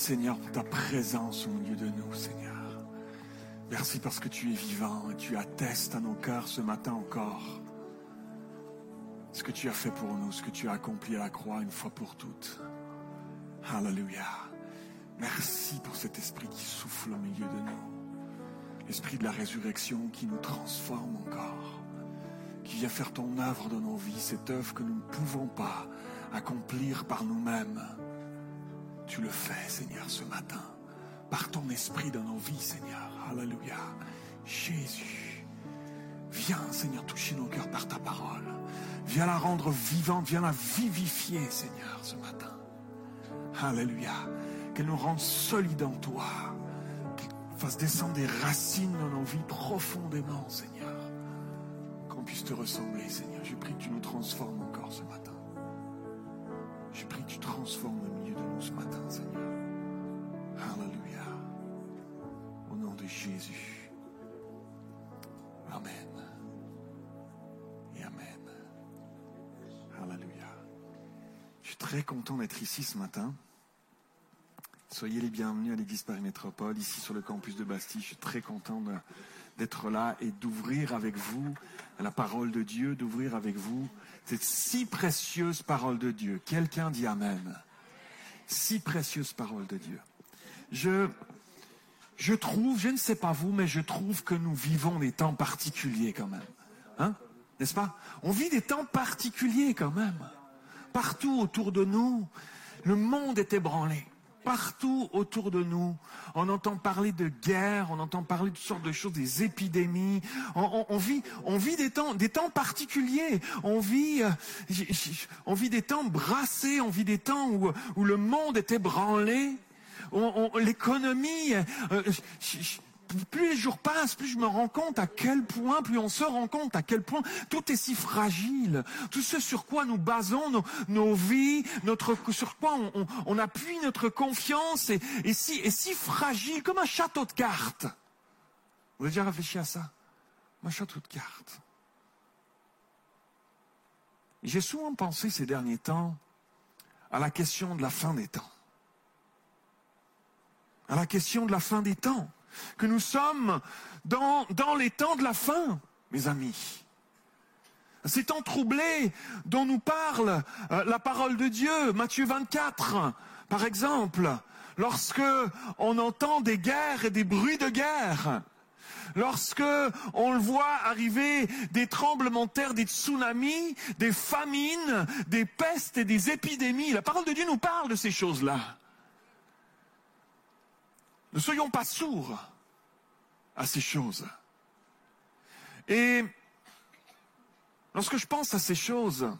Seigneur, pour ta présence au milieu de nous, Seigneur. Merci parce que tu es vivant et tu attestes à nos cœurs ce matin encore ce que tu as fait pour nous, ce que tu as accompli à la croix une fois pour toutes. Alléluia. Merci pour cet esprit qui souffle au milieu de nous. L'esprit de la résurrection qui nous transforme encore, qui vient faire ton œuvre dans nos vies, cette œuvre que nous ne pouvons pas accomplir par nous-mêmes. Tu le fais, Seigneur, ce matin, par ton esprit dans nos vies, Seigneur. Alléluia. Jésus, viens, Seigneur, toucher nos cœurs par ta parole. Viens la rendre vivante, viens la vivifier, Seigneur, ce matin. Alléluia. Qu'elle nous rende solides en toi. Qu'elle fasse descendre des racines dans nos vies profondément, Seigneur. Qu'on puisse te ressembler, Seigneur. Je prie que tu nous transformes encore ce matin. Je prie que tu transformes ce matin, Seigneur. Alléluia. Au nom de Jésus. Amen. Et Amen. Alléluia. Je suis très content d'être ici ce matin. Soyez les bienvenus à l'église Paris Métropole, ici sur le campus de Bastille. Je suis très content d'être là et d'ouvrir avec vous la parole de Dieu, d'ouvrir avec vous cette si précieuse parole de Dieu. Quelqu'un dit Amen. Si précieuse parole de Dieu. Je, je trouve, je ne sais pas vous, mais je trouve que nous vivons des temps particuliers quand même. Hein? N'est-ce pas? On vit des temps particuliers quand même. Partout autour de nous, le monde est ébranlé. Partout autour de nous, on entend parler de guerre, on entend parler de toutes sortes de choses, des épidémies. On, vit, des temps, particuliers. On vit, euh, on vit des temps brassés. On vit des temps où, le monde est ébranlé. On- on- L'économie, euh, plus les jours passent, plus je me rends compte à quel point, plus on se rend compte à quel point tout est si fragile. Tout ce sur quoi nous basons nos, vies, notre, sur quoi on, appuie notre confiance est, est si, est si fragile, comme un château de cartes. Vous avez déjà réfléchi à ça? Un château de cartes. J'ai souvent pensé ces derniers temps à la question de la fin des temps. À la question de la fin des temps. Que nous sommes dans, les temps de la fin, mes amis. Ces temps troublés dont nous parle euh, la parole de Dieu, Matthieu 24, par exemple, lorsque on entend des guerres et des bruits de guerre, lorsque on le voit arriver des tremblements de terre, des tsunamis, des famines, des pestes et des épidémies, la parole de Dieu nous parle de ces choses-là. Ne soyons pas sourds à ces choses. Et lorsque je pense à ces choses,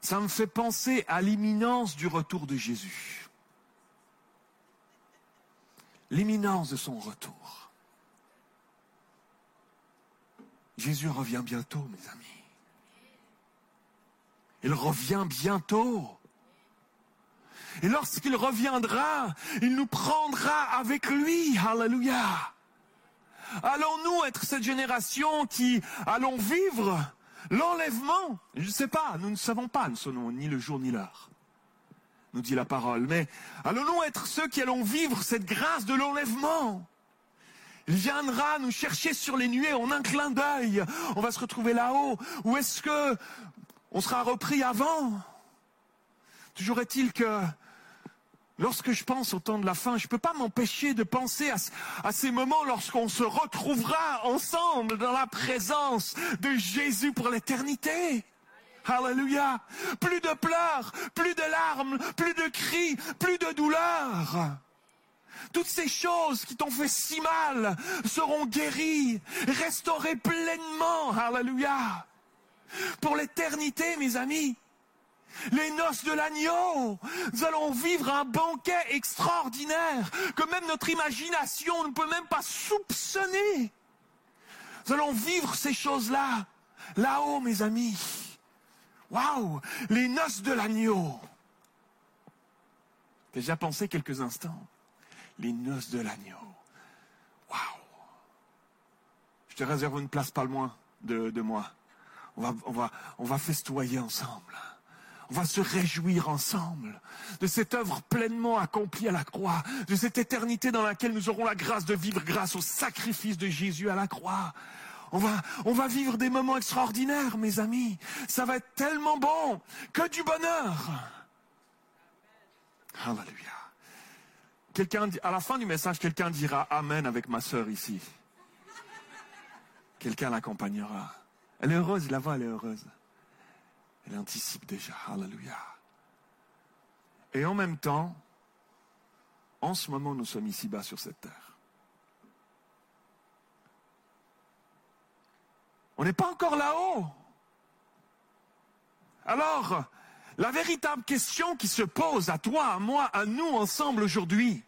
ça me fait penser à l'imminence du retour de Jésus. L'imminence de son retour. Jésus revient bientôt, mes amis. Il revient bientôt. Et lorsqu'il reviendra, il nous prendra avec lui. Alléluia. Allons-nous être cette génération qui allons vivre l'enlèvement? Je ne sais pas, nous ne savons pas, nous ne savons ni le jour ni l'heure, nous dit la parole. Mais allons-nous être ceux qui allons vivre cette grâce de l'enlèvement? Il viendra nous chercher sur les nuées en un clin d'œil. On va se retrouver là-haut. Ou est-ce que on sera repris avant? Toujours est-il que lorsque je pense au temps de la fin, je ne peux pas m'empêcher de penser à, ce- à ces moments lorsqu'on se retrouvera ensemble dans la présence de Jésus pour l'éternité. Alléluia. Plus de pleurs, plus de larmes, plus de cris, plus de douleurs. Toutes ces choses qui t'ont fait si mal seront guéries, restaurées pleinement. Alléluia. Pour l'éternité, mes amis. Les noces de l'agneau. Nous allons vivre un banquet extraordinaire que même notre imagination ne peut même pas soupçonner. Nous allons vivre ces choses-là. Là-haut, mes amis. Waouh Les noces de l'agneau. Déjà pensé quelques instants Les noces de l'agneau. Waouh Je te réserve une place pas loin de, de moi. On va, on va, on va festoyer ensemble. On va se réjouir ensemble de cette œuvre pleinement accomplie à la croix, de cette éternité dans laquelle nous aurons la grâce de vivre grâce au sacrifice de Jésus à la croix. On va, on va vivre des moments extraordinaires, mes amis. Ça va être tellement bon, que du bonheur. Alléluia. À la fin du message, quelqu'un dira Amen avec ma sœur ici. Quelqu'un l'accompagnera. Elle est heureuse, la voix, elle est heureuse. Elle anticipe déjà. Alléluia. Et en même temps, en ce moment, nous sommes ici-bas sur cette terre. On n'est pas encore là-haut. Alors, la véritable question qui se pose à toi, à moi, à nous ensemble aujourd'hui,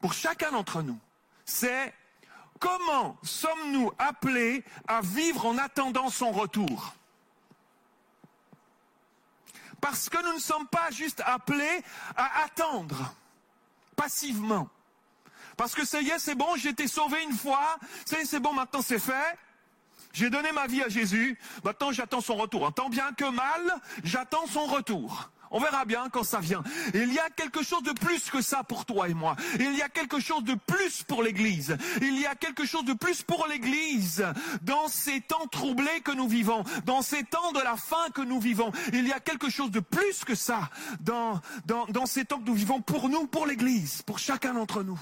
pour chacun d'entre nous, c'est comment sommes-nous appelés à vivre en attendant son retour? Parce que nous ne sommes pas juste appelés à attendre passivement. Parce que ça y est, c'est bon, j'ai été sauvé une fois, c'est bon, maintenant c'est fait. J'ai donné ma vie à Jésus, maintenant j'attends son retour. Tant bien que mal, j'attends son retour. On verra bien quand ça vient. il y a quelque chose de plus que ça pour toi et moi. Il y a quelque chose de plus pour l'Église. Il y a quelque chose de plus pour l'Église dans ces temps troublés que nous vivons, dans ces temps de la fin que nous vivons. Il y a quelque chose de plus que ça dans, dans, dans ces temps que nous vivons pour nous, pour l'Église, pour chacun d'entre nous.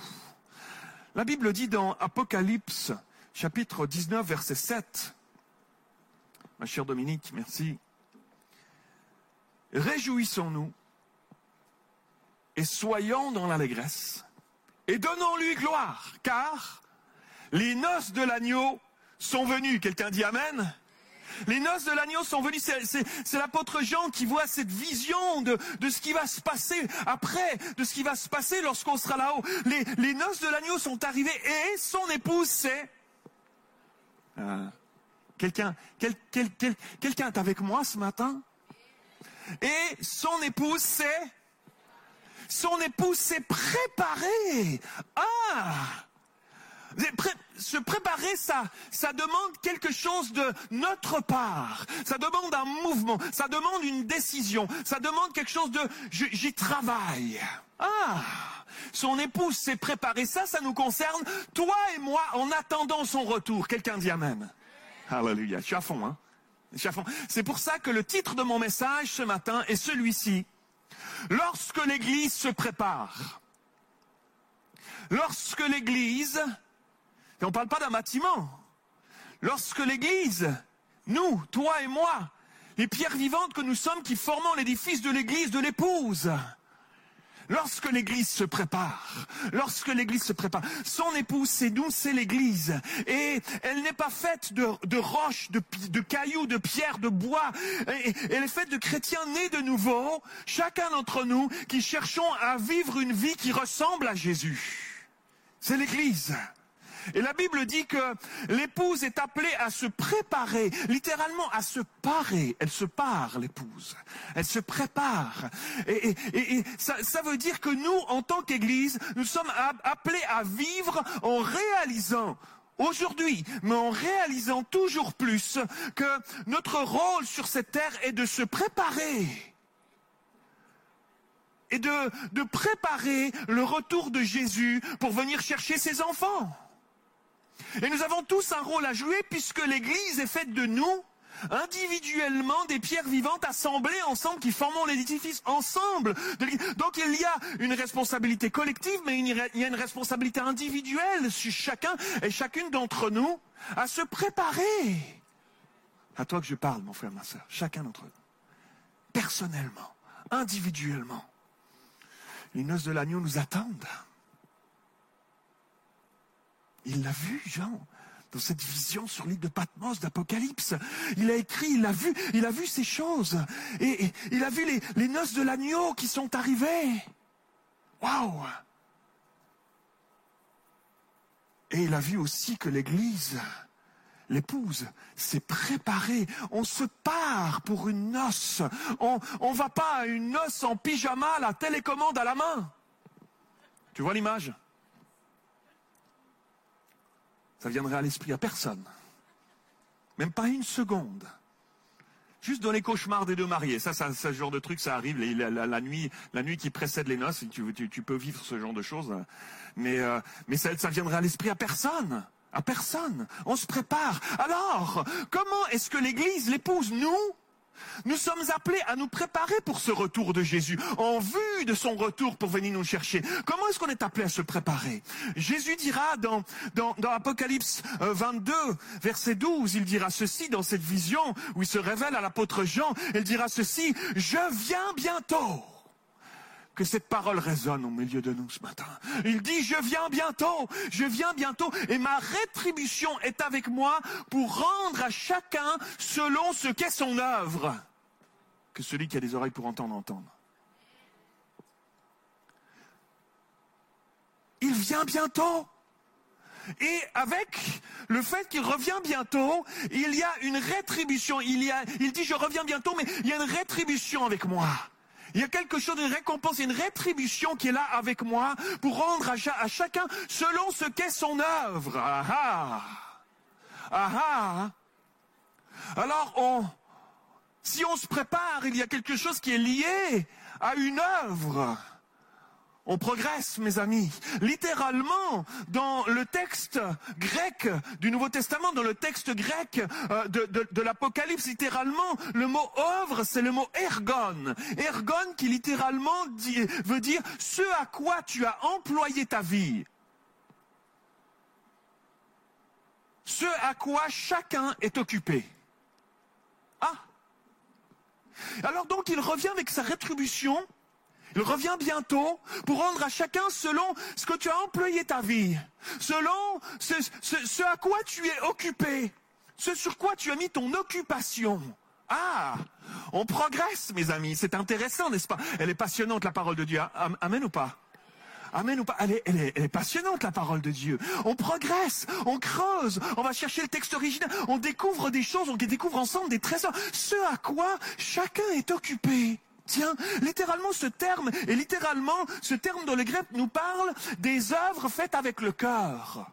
La Bible dit dans Apocalypse chapitre 19 verset 7, ma chère Dominique, merci. Réjouissons-nous et soyons dans l'allégresse et donnons-lui gloire, car les noces de l'agneau sont venues. Quelqu'un dit Amen les noces de l'agneau sont venues. C'est l'apôtre Jean qui voit cette vision de, ce qui va se passer après, de ce qui va se passer lorsqu'on sera là-haut. Les, noces de l'agneau sont arrivées et son épouse, c'est... Euh, quelqu'un quel, quel, quelqu'un est avec moi ce matin? Et son épouse s'est... Son épouse s'est préparée. Ah se préparer, ça, ça demande quelque chose de notre part. Ça demande un mouvement. Ça demande une décision. Ça demande quelque chose de j'y travaille. Ah, son épouse s'est préparée. Ça, ça nous concerne, toi et moi, en attendant son retour. Quelqu'un dit Amen. Alléluia. Je suis à fond, hein. C'est pour ça que le titre de mon message ce matin est celui-ci. Lorsque l'Église se prépare. Lorsque l'Église, et on ne parle pas d'un bâtiment, lorsque l'Église, nous, toi et moi, les pierres vivantes que nous sommes qui formons l'édifice de l'Église de l'épouse, Lorsque l'Église se prépare, lorsque l'Église se prépare, son épouse, c'est nous, c'est l'Église. Et elle n'est pas faite de, roches, de, de, cailloux, de pierres, de bois. elle est faite de chrétiens nés de nouveau, chacun d'entre nous, qui cherchons à vivre une vie qui ressemble à Jésus. C'est l'Église. Et la Bible dit que l'épouse est appelée à se préparer, littéralement à se parer. Elle se pare, l'épouse. Elle se prépare. Et, ça, veut dire que nous, en tant qu'Église, nous sommes appelés à vivre en réalisant aujourd'hui, mais en réalisant toujours plus que notre rôle sur cette terre est de se préparer et de préparer le retour de Jésus pour venir chercher ses enfants. Et nous avons tous un rôle à jouer puisque l'Église est faite de nous, individuellement, des pierres vivantes assemblées ensemble qui formons l'édifice ensemble. Donc il y a une responsabilité collective, mais il y a une responsabilité individuelle sur chacun et chacune d'entre nous à se préparer. À toi que je parle, mon frère, ma soeur, chacun d'entre nous. Personnellement, individuellement. Les noces de l'agneau nous attendent. Il l'a vu, Jean, dans cette vision sur l'île de Patmos d'Apocalypse. Il a écrit, il a vu, il a vu ces choses. Et, il a vu les, les noces de l'agneau qui sont arrivées. Waouh! Et il a vu aussi que l'Église, l'épouse, s'est préparée. On se part pour une noce. On ne va pas à une noce en pyjama, la télécommande à la main. Tu vois l'image? Ça viendrait à l'esprit à personne. Même pas une seconde. Juste dans les cauchemars des deux mariés. Ça, ça, ce genre de truc, ça arrive la, nuit, la nuit qui précède les noces. Tu, peux vivre ce genre de choses. Mais, euh, mais ça, ça viendrait à l'esprit à personne. À personne. On se prépare. Alors, comment est-ce que l'Église, l'épouse, nous, nous sommes appelés à nous préparer pour ce retour de Jésus, en vue de son retour pour venir nous chercher. Comment est-ce qu'on est appelé à se préparer? Jésus dira dans, Apocalypse 22, euh, verset 12, il dira ceci dans cette vision où il se révèle à l'apôtre Jean, il dira ceci, je viens bientôt que cette parole résonne au milieu de nous ce matin. Il dit, je viens bientôt, je viens bientôt, et ma rétribution est avec moi pour rendre à chacun selon ce qu'est son œuvre. Que celui qui a des oreilles pour entendre, entende. Il vient bientôt. Et avec le fait qu'il revient bientôt, il y a une rétribution. Il, y a, il dit je reviens bientôt, mais il y a une rétribution avec moi. Il y a quelque chose de récompense, une rétribution qui est là avec moi pour rendre à, chacun selon ce qu'est son œuvre. Ah ah. ah ah. Alors on, si on se prépare, il y a quelque chose qui est lié à une œuvre. On progresse, mes amis. Littéralement, dans le texte grec du Nouveau Testament, dans le texte grec euh, de, l'Apocalypse, littéralement, le mot œuvre, c'est le mot ergon. Ergon qui littéralement veut dire ce à quoi tu as employé ta vie. Ce à quoi chacun est occupé. Ah. Alors donc il revient avec sa rétribution il revient bientôt pour rendre à chacun selon ce que tu as employé ta vie, selon ce, à quoi tu es occupé, ce sur quoi tu as mis ton occupation. Ah, on progresse, mes amis. C'est intéressant, n'est-ce pas? Elle est passionnante, la parole de Dieu. Amen ou pas? Amen ou pas? Elle est, passionnante, la parole de Dieu. On progresse, on creuse, on va chercher le texte original, on découvre des choses, on découvre ensemble des trésors. Ce à quoi chacun est occupé. Tiens, littéralement ce terme, et littéralement ce terme dans le grec nous parle des œuvres faites avec le cœur.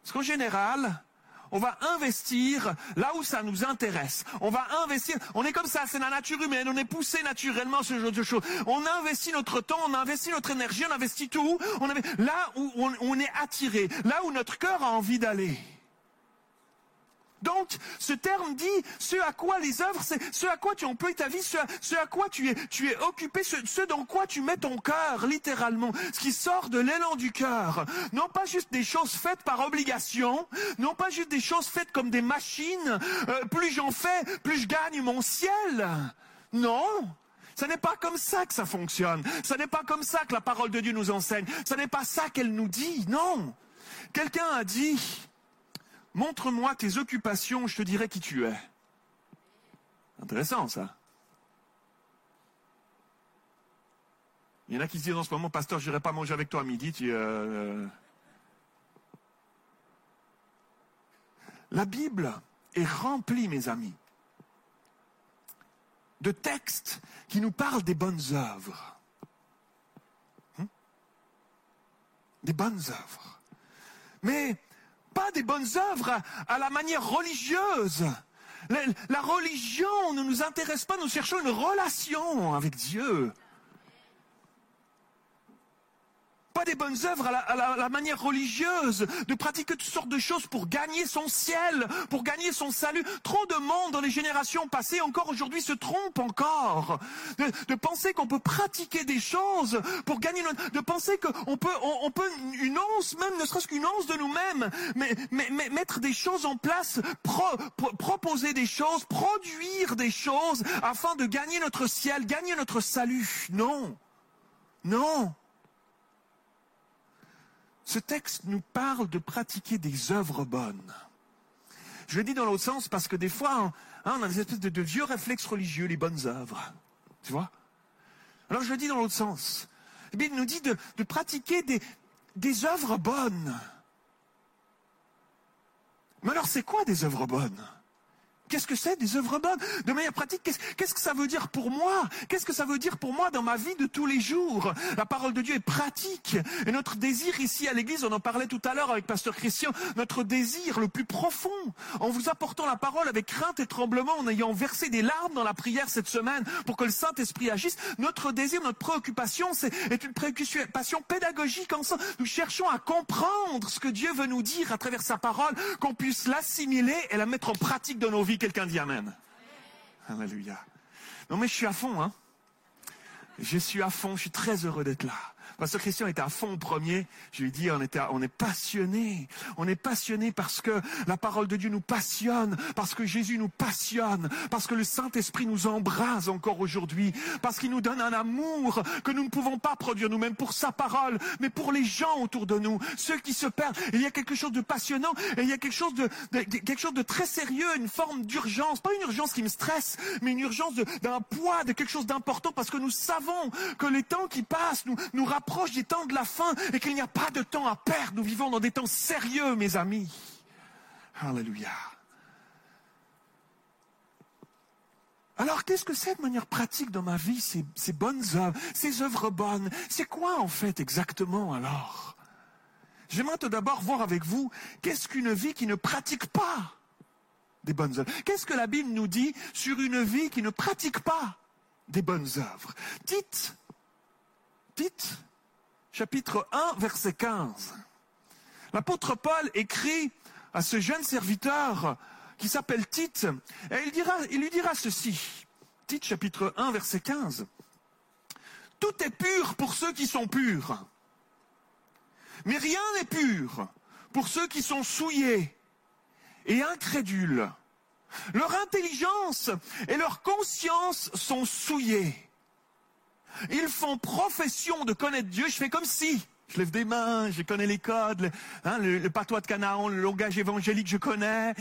Parce qu'en général, on va investir là où ça nous intéresse. On va investir. On est comme ça, c'est la nature humaine. On est poussé naturellement ce genre de choses. On investit notre temps, on investit notre énergie, on investit tout. On là où on est attiré, là où notre cœur a envie d'aller. Donc, ce terme dit ce à quoi les œuvres, c'est ce à quoi tu emploies ta vie, ce à, quoi tu es, occupé, ce, dans quoi tu mets ton cœur, littéralement, ce qui sort de l'élan du cœur. Non pas juste des choses faites par obligation, non pas juste des choses faites comme des machines. Euh, plus j'en fais, plus je gagne mon ciel. Non. Ce n'est pas comme ça que ça fonctionne. Ce n'est pas comme ça que la parole de Dieu nous enseigne. Ce n'est pas ça qu'elle nous dit. Non. Quelqu'un a dit, Montre-moi tes occupations, je te dirai qui tu es. Intéressant ça. Il y en a qui se disent en ce moment, pasteur, je n'irai pas manger avec toi à midi. Euh, euh. La Bible est remplie, mes amis, de textes qui nous parlent des bonnes œuvres. Hum? Des bonnes œuvres. Mais pas des bonnes œuvres à, la manière religieuse. La, la religion ne nous intéresse pas, nous cherchons une relation avec Dieu. Pas des bonnes œuvres à la, manière religieuse, de pratiquer toutes sortes de choses pour gagner son ciel, pour gagner son salut. Trop de monde dans les générations passées, encore aujourd'hui, se trompe encore. De, penser qu'on peut pratiquer des choses pour gagner notre, de penser qu'on peut, on, peut une once, même ne serait-ce qu'une once de nous-mêmes, mais, mais, mettre des choses en place, proposer des choses, produire des choses afin de gagner notre ciel, gagner notre salut. Non. Non. Ce texte nous parle de pratiquer des œuvres bonnes. Je le dis dans l'autre sens parce que des fois, hein, on a des espèces de, vieux réflexes religieux, les bonnes œuvres. Tu vois? Alors je le dis dans l'autre sens. Eh bien, il nous dit de, pratiquer des, des œuvres bonnes. Mais alors, c'est quoi des œuvres bonnes? Qu'est-ce que c'est des œuvres bonnes? De manière pratique, qu'est-ce que ça veut dire pour moi? Qu'est-ce que ça veut dire pour moi dans ma vie de tous les jours? La parole de Dieu est pratique. Et notre désir ici à l'église, on en parlait tout à l'heure avec Pasteur Christian, notre désir le plus profond, en vous apportant la parole avec crainte et tremblement, en ayant versé des larmes dans la prière cette semaine pour que le Saint-Esprit agisse, notre désir, notre préoccupation, c'est est une préoccupation pédagogique. Ensemble. Nous cherchons à comprendre ce que Dieu veut nous dire à travers sa parole, qu'on puisse l'assimiler et la mettre en pratique dans nos vies quelqu'un dit Amen. Alléluia. Non mais je suis à fond, hein. Je suis à fond, je suis très heureux d'être là. Pasteur Christian était à fond au premier. Je lui ai dit, on, était, on est passionné. On est passionné parce que la parole de Dieu nous passionne, parce que Jésus nous passionne, parce que le Saint-Esprit nous embrase encore aujourd'hui, parce qu'il nous donne un amour que nous ne pouvons pas produire nous-mêmes pour sa parole, mais pour les gens autour de nous, ceux qui se perdent. Il y a quelque chose de passionnant et il y a quelque chose de, quelque chose de très sérieux, une forme d'urgence, pas une urgence qui me stresse, mais une urgence d'un poids, de quelque chose d'important, parce que nous savons que les temps qui passent nous, nous rapprochent approche des temps de la fin et qu'il n'y a pas de temps à perdre. Nous vivons dans des temps sérieux, mes amis. Alléluia. Alors, qu'est-ce que c'est de manière pratique dans ma vie, ces, bonnes œuvres, ces œuvres bonnes? C'est quoi en fait exactement alors? J'aimerais tout d'abord voir avec vous, qu'est-ce qu'une vie qui ne pratique pas des bonnes œuvres? Qu'est-ce que la Bible nous dit sur une vie qui ne pratique pas des bonnes œuvres? Tite, Tite, chapitre 1, verset 15. L'apôtre Paul écrit à ce jeune serviteur qui s'appelle Tite, et il, lui dira ceci. Tite, chapitre 1, verset 15. Tout est pur pour ceux qui sont purs. Mais rien n'est pur pour ceux qui sont souillés et incrédules. Leur intelligence et leur conscience sont souillées. Ils font profession de connaître Dieu. Je fais comme si. Je lève des mains, je connais les codes, hein, le, patois de Canaan, le langage évangélique, je connais.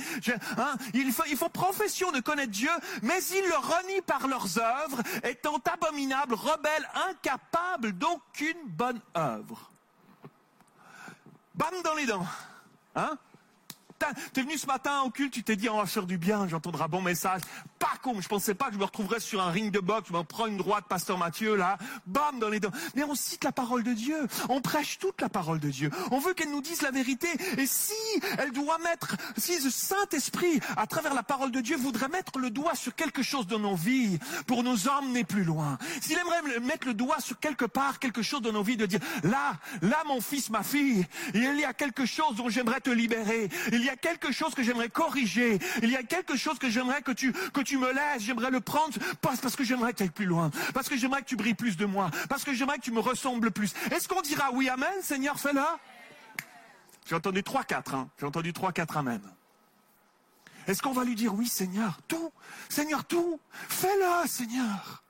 Hein, ils, font, ils, font, profession de connaître Dieu, mais ils le renient par leurs œuvres, étant abominables, rebelles, incapables d'aucune bonne œuvre. Bam dans les dents. Hein? T'es venu ce matin au culte, tu t'es dit on va faire du bien, j'entendrai un bon message. Pas con, je pensais pas que je me retrouverais sur un ring de boxe, je me prends une droite, pasteur Mathieu, là, bam dans les dents. Mais on cite la parole de Dieu, on prêche toute la parole de Dieu. On veut qu'elle nous dise la vérité. Et si elle doit mettre, si le Saint-Esprit, à travers la parole de Dieu, voudrait mettre le doigt sur quelque chose dans nos vies pour nous emmener plus loin, s'il aimerait mettre le doigt sur quelque part, quelque chose dans nos vies, de dire, là, là mon fils, ma fille, il y a quelque chose dont j'aimerais te libérer. Il y a quelque chose que j'aimerais corriger. Il y a quelque chose que j'aimerais que tu, que tu me laisses. J'aimerais le prendre parce que j'aimerais que tu ailles plus loin. Parce que j'aimerais que tu brilles plus de moi. Parce que j'aimerais que tu me ressembles plus. Est-ce qu'on dira oui, amen, Seigneur, fais-le? J'ai entendu trois, quatre, hein. J'ai entendu trois, quatre amen. Est-ce qu'on va lui dire oui, Seigneur, tout? Seigneur, tout? Fais-le, Seigneur.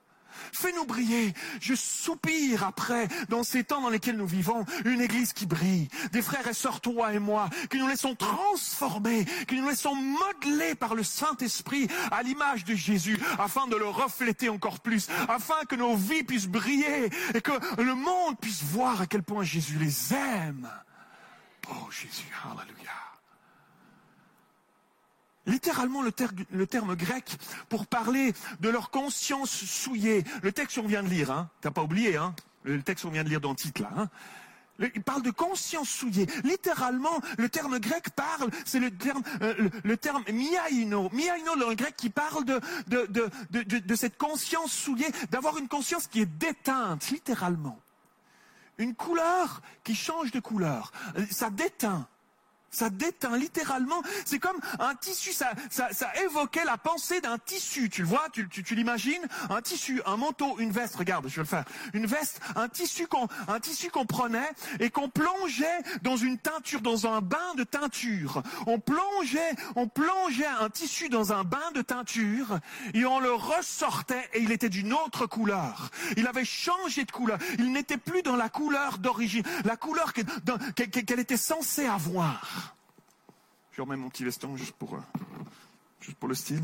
Fais-nous briller. Je soupire après, dans ces temps dans lesquels nous vivons, une église qui brille. Des frères et sœurs, toi et moi, qui nous laissons transformer, qui nous laissons modeler par le Saint-Esprit à l'image de Jésus, afin de le refléter encore plus, afin que nos vies puissent briller et que le monde puisse voir à quel point Jésus les aime. Oh Jésus, hallelujah littéralement le, terme grec pour parler de leur conscience souillée. Le texte qu'on vient de lire, hein, t'as pas oublié, hein, le texte qu'on vient de lire dans le titre là. Hein. Il parle de conscience souillée. Littéralement, le terme grec parle, c'est le terme, euh, le, terme miaino. Miaino le grec qui parle de, cette conscience souillée, d'avoir une conscience qui est déteinte, littéralement. Une couleur qui change de couleur. Ça déteint. Ça déteint littéralement. C'est comme un tissu. Ça, ça, ça évoquait la pensée d'un tissu. Tu le vois Tu, tu, tu l'imagines? Un tissu, un manteau, une veste. Regarde, je vais le faire. Une veste, un tissu qu'on, un tissu qu'on prenait et qu'on plongeait dans une teinture, dans un bain de teinture. On plongeait, on plongeait un tissu dans un bain de teinture et on le ressortait et il était d'une autre couleur. Il avait changé de couleur. Il n'était plus dans la couleur d'origine, la couleur qu'elle était censée avoir. Je remets mon petit veston juste pour, euh, juste pour le style.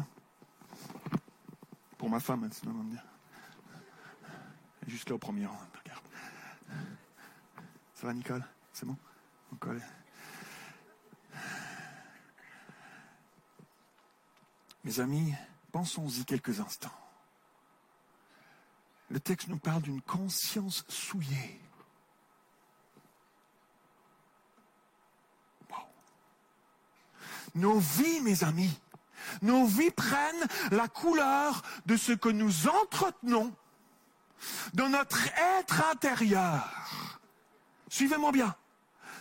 Pour ma femme, sinon on va dire. Juste au premier rang, regarde. Ça va, Nicole? C'est bon? On Mes amis, pensons-y quelques instants. Le texte nous parle d'une conscience souillée. Nos vies, mes amis, nos vies prennent la couleur de ce que nous entretenons dans notre être intérieur. Suivez-moi bien.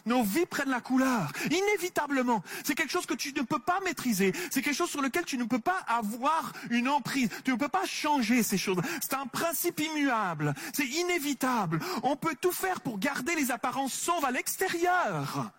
Nos vies prennent la couleur, inévitablement. C'est quelque chose que tu ne peux pas maîtriser. C'est quelque chose sur lequel tu ne peux pas avoir une emprise. Tu ne peux pas changer ces choses. C'est un principe immuable. C'est inévitable. On peut tout faire pour garder les apparences sauves à l'extérieur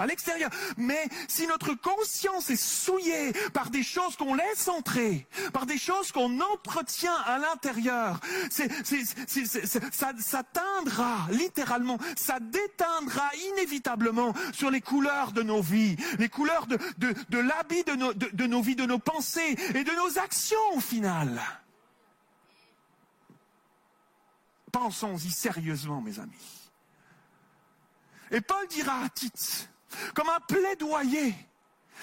à l'extérieur. Mais si notre conscience est souillée par des choses qu'on laisse entrer, par des choses qu'on entretient à l'intérieur, ça, ça teindra littéralement, ça déteindra inévitablement sur les couleurs de nos vies, les couleurs de, l'habit de, de nos vies, de nos pensées et de nos actions au final. Pensons-y sérieusement, mes amis. Et Paul dira à Tite, comme un plaidoyer.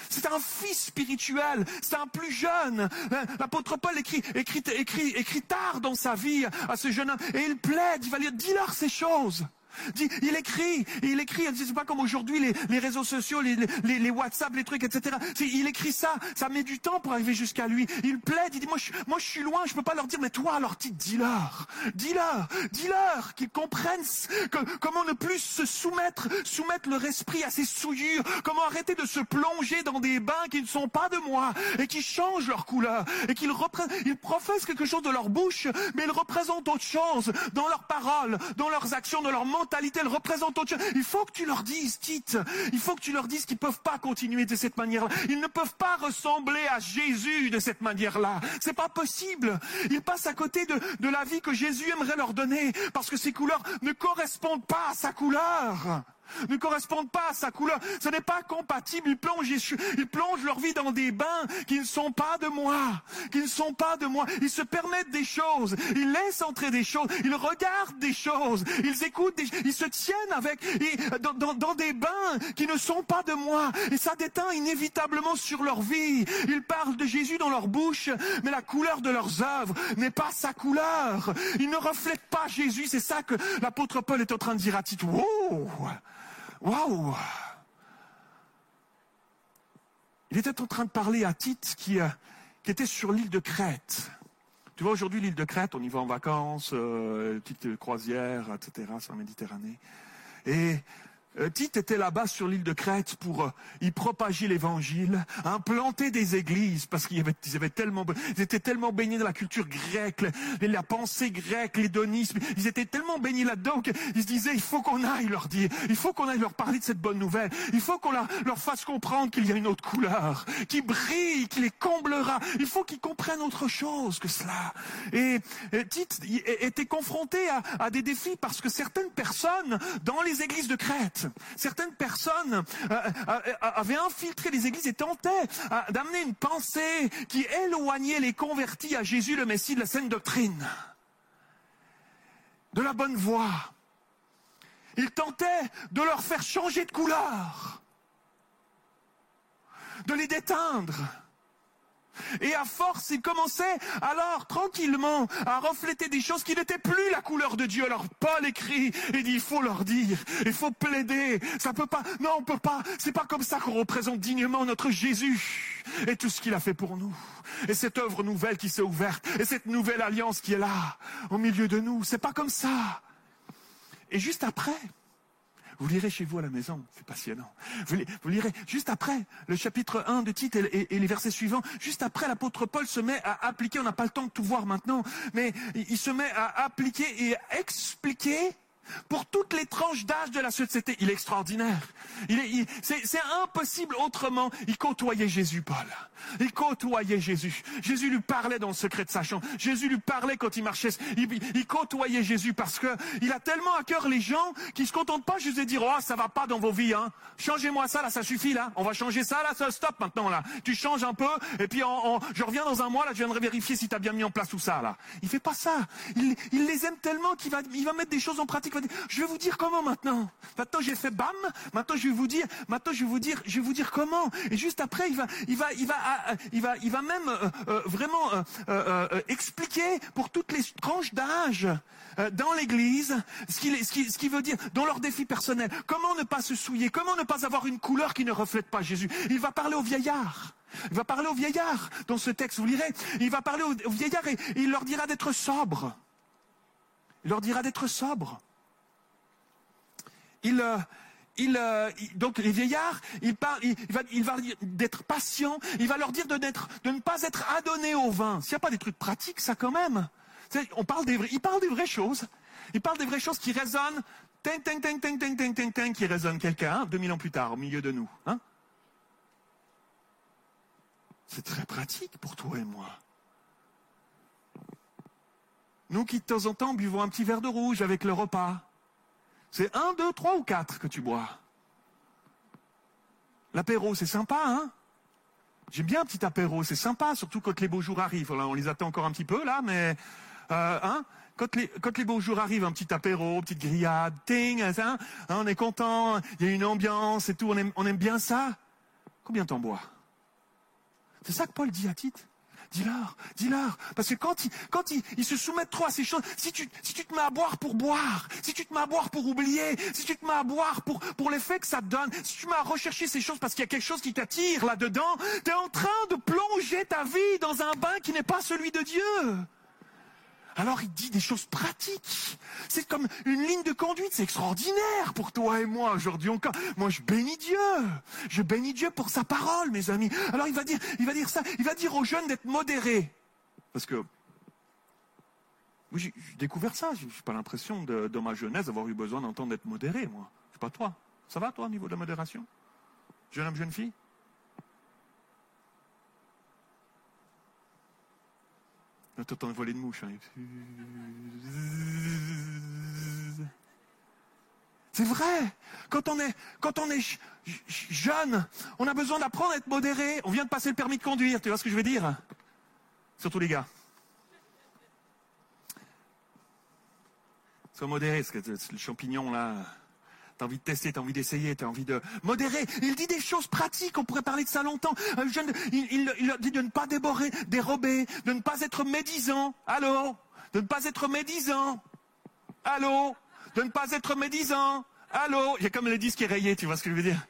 C'est un fils spirituel, c'est un plus jeune. L'apôtre Paul écrit, tard dans sa vie à ce jeune homme et il plaide, il va dire, dis-leur ces choses il écrit, il écrit, c'est pas comme aujourd'hui les, réseaux sociaux, les, WhatsApp, les trucs, etc. Il écrit ça, ça met du temps pour arriver jusqu'à lui. Il plaide, il dit, moi je, moi je suis loin, je peux pas leur dire, mais toi alors dis-leur, dis-leur, dis-leur qu'ils comprennent comment ne plus se soumettre, soumettre leur esprit à ces souillures, comment arrêter de se plonger dans des bains qui ne sont pas de moi et qui changent leur couleur et qu'ils ils professent quelque chose de leur bouche, mais ils représentent autre chose dans leurs paroles, dans leurs actions, dans leur mentalité Il faut que tu leur dises, Tite, il faut que tu leur dises qu'ils ne peuvent pas continuer de cette manière-là. Ils ne peuvent pas ressembler à Jésus de cette manière-là. C'est pas possible. Ils passent à côté de, de la vie que Jésus aimerait leur donner parce que ces couleurs ne correspondent pas à sa couleur ne correspondent pas à sa couleur. Ce n'est pas compatible. Ils plongent, ils plongent leur vie dans des bains qui ne sont pas de moi, qui ne sont pas de moi. Ils se permettent des choses, ils laissent entrer des choses, ils regardent des choses, ils écoutent, des, ils se tiennent avec dans, des bains qui ne sont pas de moi. Et ça déteint inévitablement sur leur vie. Ils parlent de Jésus dans leur bouche, mais la couleur de leurs œuvres n'est pas sa couleur. Ils ne reflètent pas Jésus. C'est ça que l'apôtre Paul est en train de dire à Tite. Waouh Il était en train de parler à Tite qui, euh, qui était sur l'île de Crète. Tu vois, aujourd'hui, l'île de Crète, on y va en vacances, euh, petite croisière, etc., sur la Méditerranée. Et Tite était là-bas sur l'île de Crète pour euh, y propager l'évangile, implanter des églises parce qu'ils avaient, tellement, ils étaient tellement baignés dans la culture grecque, la, pensée grecque, l'hédonisme. Ils étaient tellement baignés là-dedans qu'ils se disaient il faut qu'on aille leur dire, il faut qu'on aille leur parler de cette bonne nouvelle, il faut qu'on leur, fasse comprendre qu'il y a une autre couleur qui brille, qui les comblera. Il faut qu'ils comprennent autre chose que cela. Et, Tite était confronté à des défis parce que certaines personnes dans les églises de Crète Certaines personnes euh, euh, euh, avaient infiltré les églises et tentaient d'amener une pensée qui éloignait les convertis à Jésus le Messie de la saine doctrine, de la bonne voie. Ils tentaient de leur faire changer de couleur, de les déteindre. Et à force, il commençait alors tranquillement à refléter des choses qui n'étaient plus la couleur de Dieu. Alors Paul écrit et dit, il faut leur dire, il faut plaider. Ça peut pas, non, on peut pas. C'est pas comme ça qu'on représente dignement notre Jésus et tout ce qu'il a fait pour nous. Et cette œuvre nouvelle qui s'est ouverte et cette nouvelle alliance qui est là, au milieu de nous. C'est pas comme ça. Et juste après, vous lirez chez vous à la maison, c'est passionnant. Vous, lirez juste après le chapitre 1 de Tite et, les versets suivants, juste après l'apôtre Paul se met à appliquer, on n'a pas le temps de tout voir maintenant, mais il se met à appliquer et à expliquer pour toutes les tranches d'âge de la société. Il est extraordinaire. Il c'est, impossible autrement. Il côtoyait Jésus, Paul. Il côtoyait Jésus. Jésus lui parlait dans le secret de sa chambre. Jésus lui parlait quand il marchait. Il, côtoyait Jésus parce que il a tellement à cœur les gens qui se contentent pas juste de dire oh ça va pas dans vos vies hein. Changez-moi ça là, ça suffit là. On va changer ça là, ça stop maintenant là. Tu changes un peu et puis je reviens dans un mois là, je viendrai vérifier si tu as bien mis en place tout ça là. Il fait pas ça. Il, les aime tellement qu'il va, il va mettre des choses en pratique dire, je vais vous dire comment maintenant. Maintenant j'ai fait bam, maintenant je vais vous dire, maintenant je vais vous dire, je vais vous dire comment. Et juste après, il va, il va, il va, euh, il va, il va même euh, euh, vraiment expliquer pour toutes les tranches d'âge dans l'Église ce qu'il veut dire dans leurs défis personnels. Comment ne pas se souiller, comment ne pas avoir une couleur qui ne reflète pas Jésus? Il va parler aux vieillards. Il va parler aux vieillards dans ce texte, vous lirez. Il va parler aux, vieillards et, il leur dira d'être sobres. Il leur dira d'être sobres. Il, euh, euh, il, donc les vieillards, il, parle, il, va, il va dire d'être patient, il va leur dire de, de ne pas être adonné au vin. S'il n'y a pas des trucs pratiques, ça quand même. On parle des, il parle des vraies choses. Il parle des vraies choses qui résonnent, ting, ting, ting, ting, ting, ting, ting, qui résonnent quelqu'un, hein, 2000 ans plus tard, au milieu de nous. Hein c'est très pratique pour toi et moi. Nous qui de temps en temps buvons un petit verre de rouge avec le repas. C'est un, deux, trois ou quatre que tu bois. L'apéro, c'est sympa, hein? J'aime bien un petit apéro, c'est sympa, surtout quand les beaux jours arrivent. on les attend encore un petit peu là, mais euh, hein? Quand les, quand les beaux jours arrivent, un petit apéro, petite grillade, ting, hein, hein, on est content, il y a une ambiance et tout, on aime, on aime bien ça. Combien t'en bois? C'est ça que Paul dit à Tite? Dis-leur, dis-leur. Parce que quand, ils, se soumettent trop à ces choses, si tu, te mets à boire pour boire, si tu te mets à boire pour oublier, si tu te mets à boire pour, l'effet que ça te donne, si tu mets à rechercher ces choses parce qu'il y a quelque chose qui t'attire là-dedans, tu es en train de plonger ta vie dans un bain qui n'est pas celui de Dieu. Alors il dit des choses pratiques. C'est comme une ligne de conduite, c'est extraordinaire pour toi et moi aujourd'hui encore. Moi je bénis Dieu. Je bénis Dieu pour sa parole, mes amis. Alors il va dire, il va dire ça, il va dire aux jeunes d'être modérés. Parce que j'ai découvert ça, j'ai pas l'impression de, dans ma jeunesse d'avoir eu besoin d'entendre d'être modéré, moi. C'est pas toi. Ça va toi au niveau de la modération? Jeune homme, jeune fille? T'entends de mouches. Hein. C'est vrai. Quand on est, quand on est jeune, on a besoin d'apprendre à être modéré. On vient de passer le permis de conduire. Tu vois ce que je veux dire? Surtout les gars. Sois modéré, parce que le champignon là. T'as envie de tester, t'as envie d'essayer, t'as envie de modérer. Il dit des choses pratiques, on pourrait parler de ça longtemps. Jeune, il, il, dit de ne pas déborder, dérober, de ne pas être médisant. Allô? De ne pas être médisant. Allô? De ne pas être médisant. Allô? Il y a comme le disque qui est tu vois ce que je veux dire?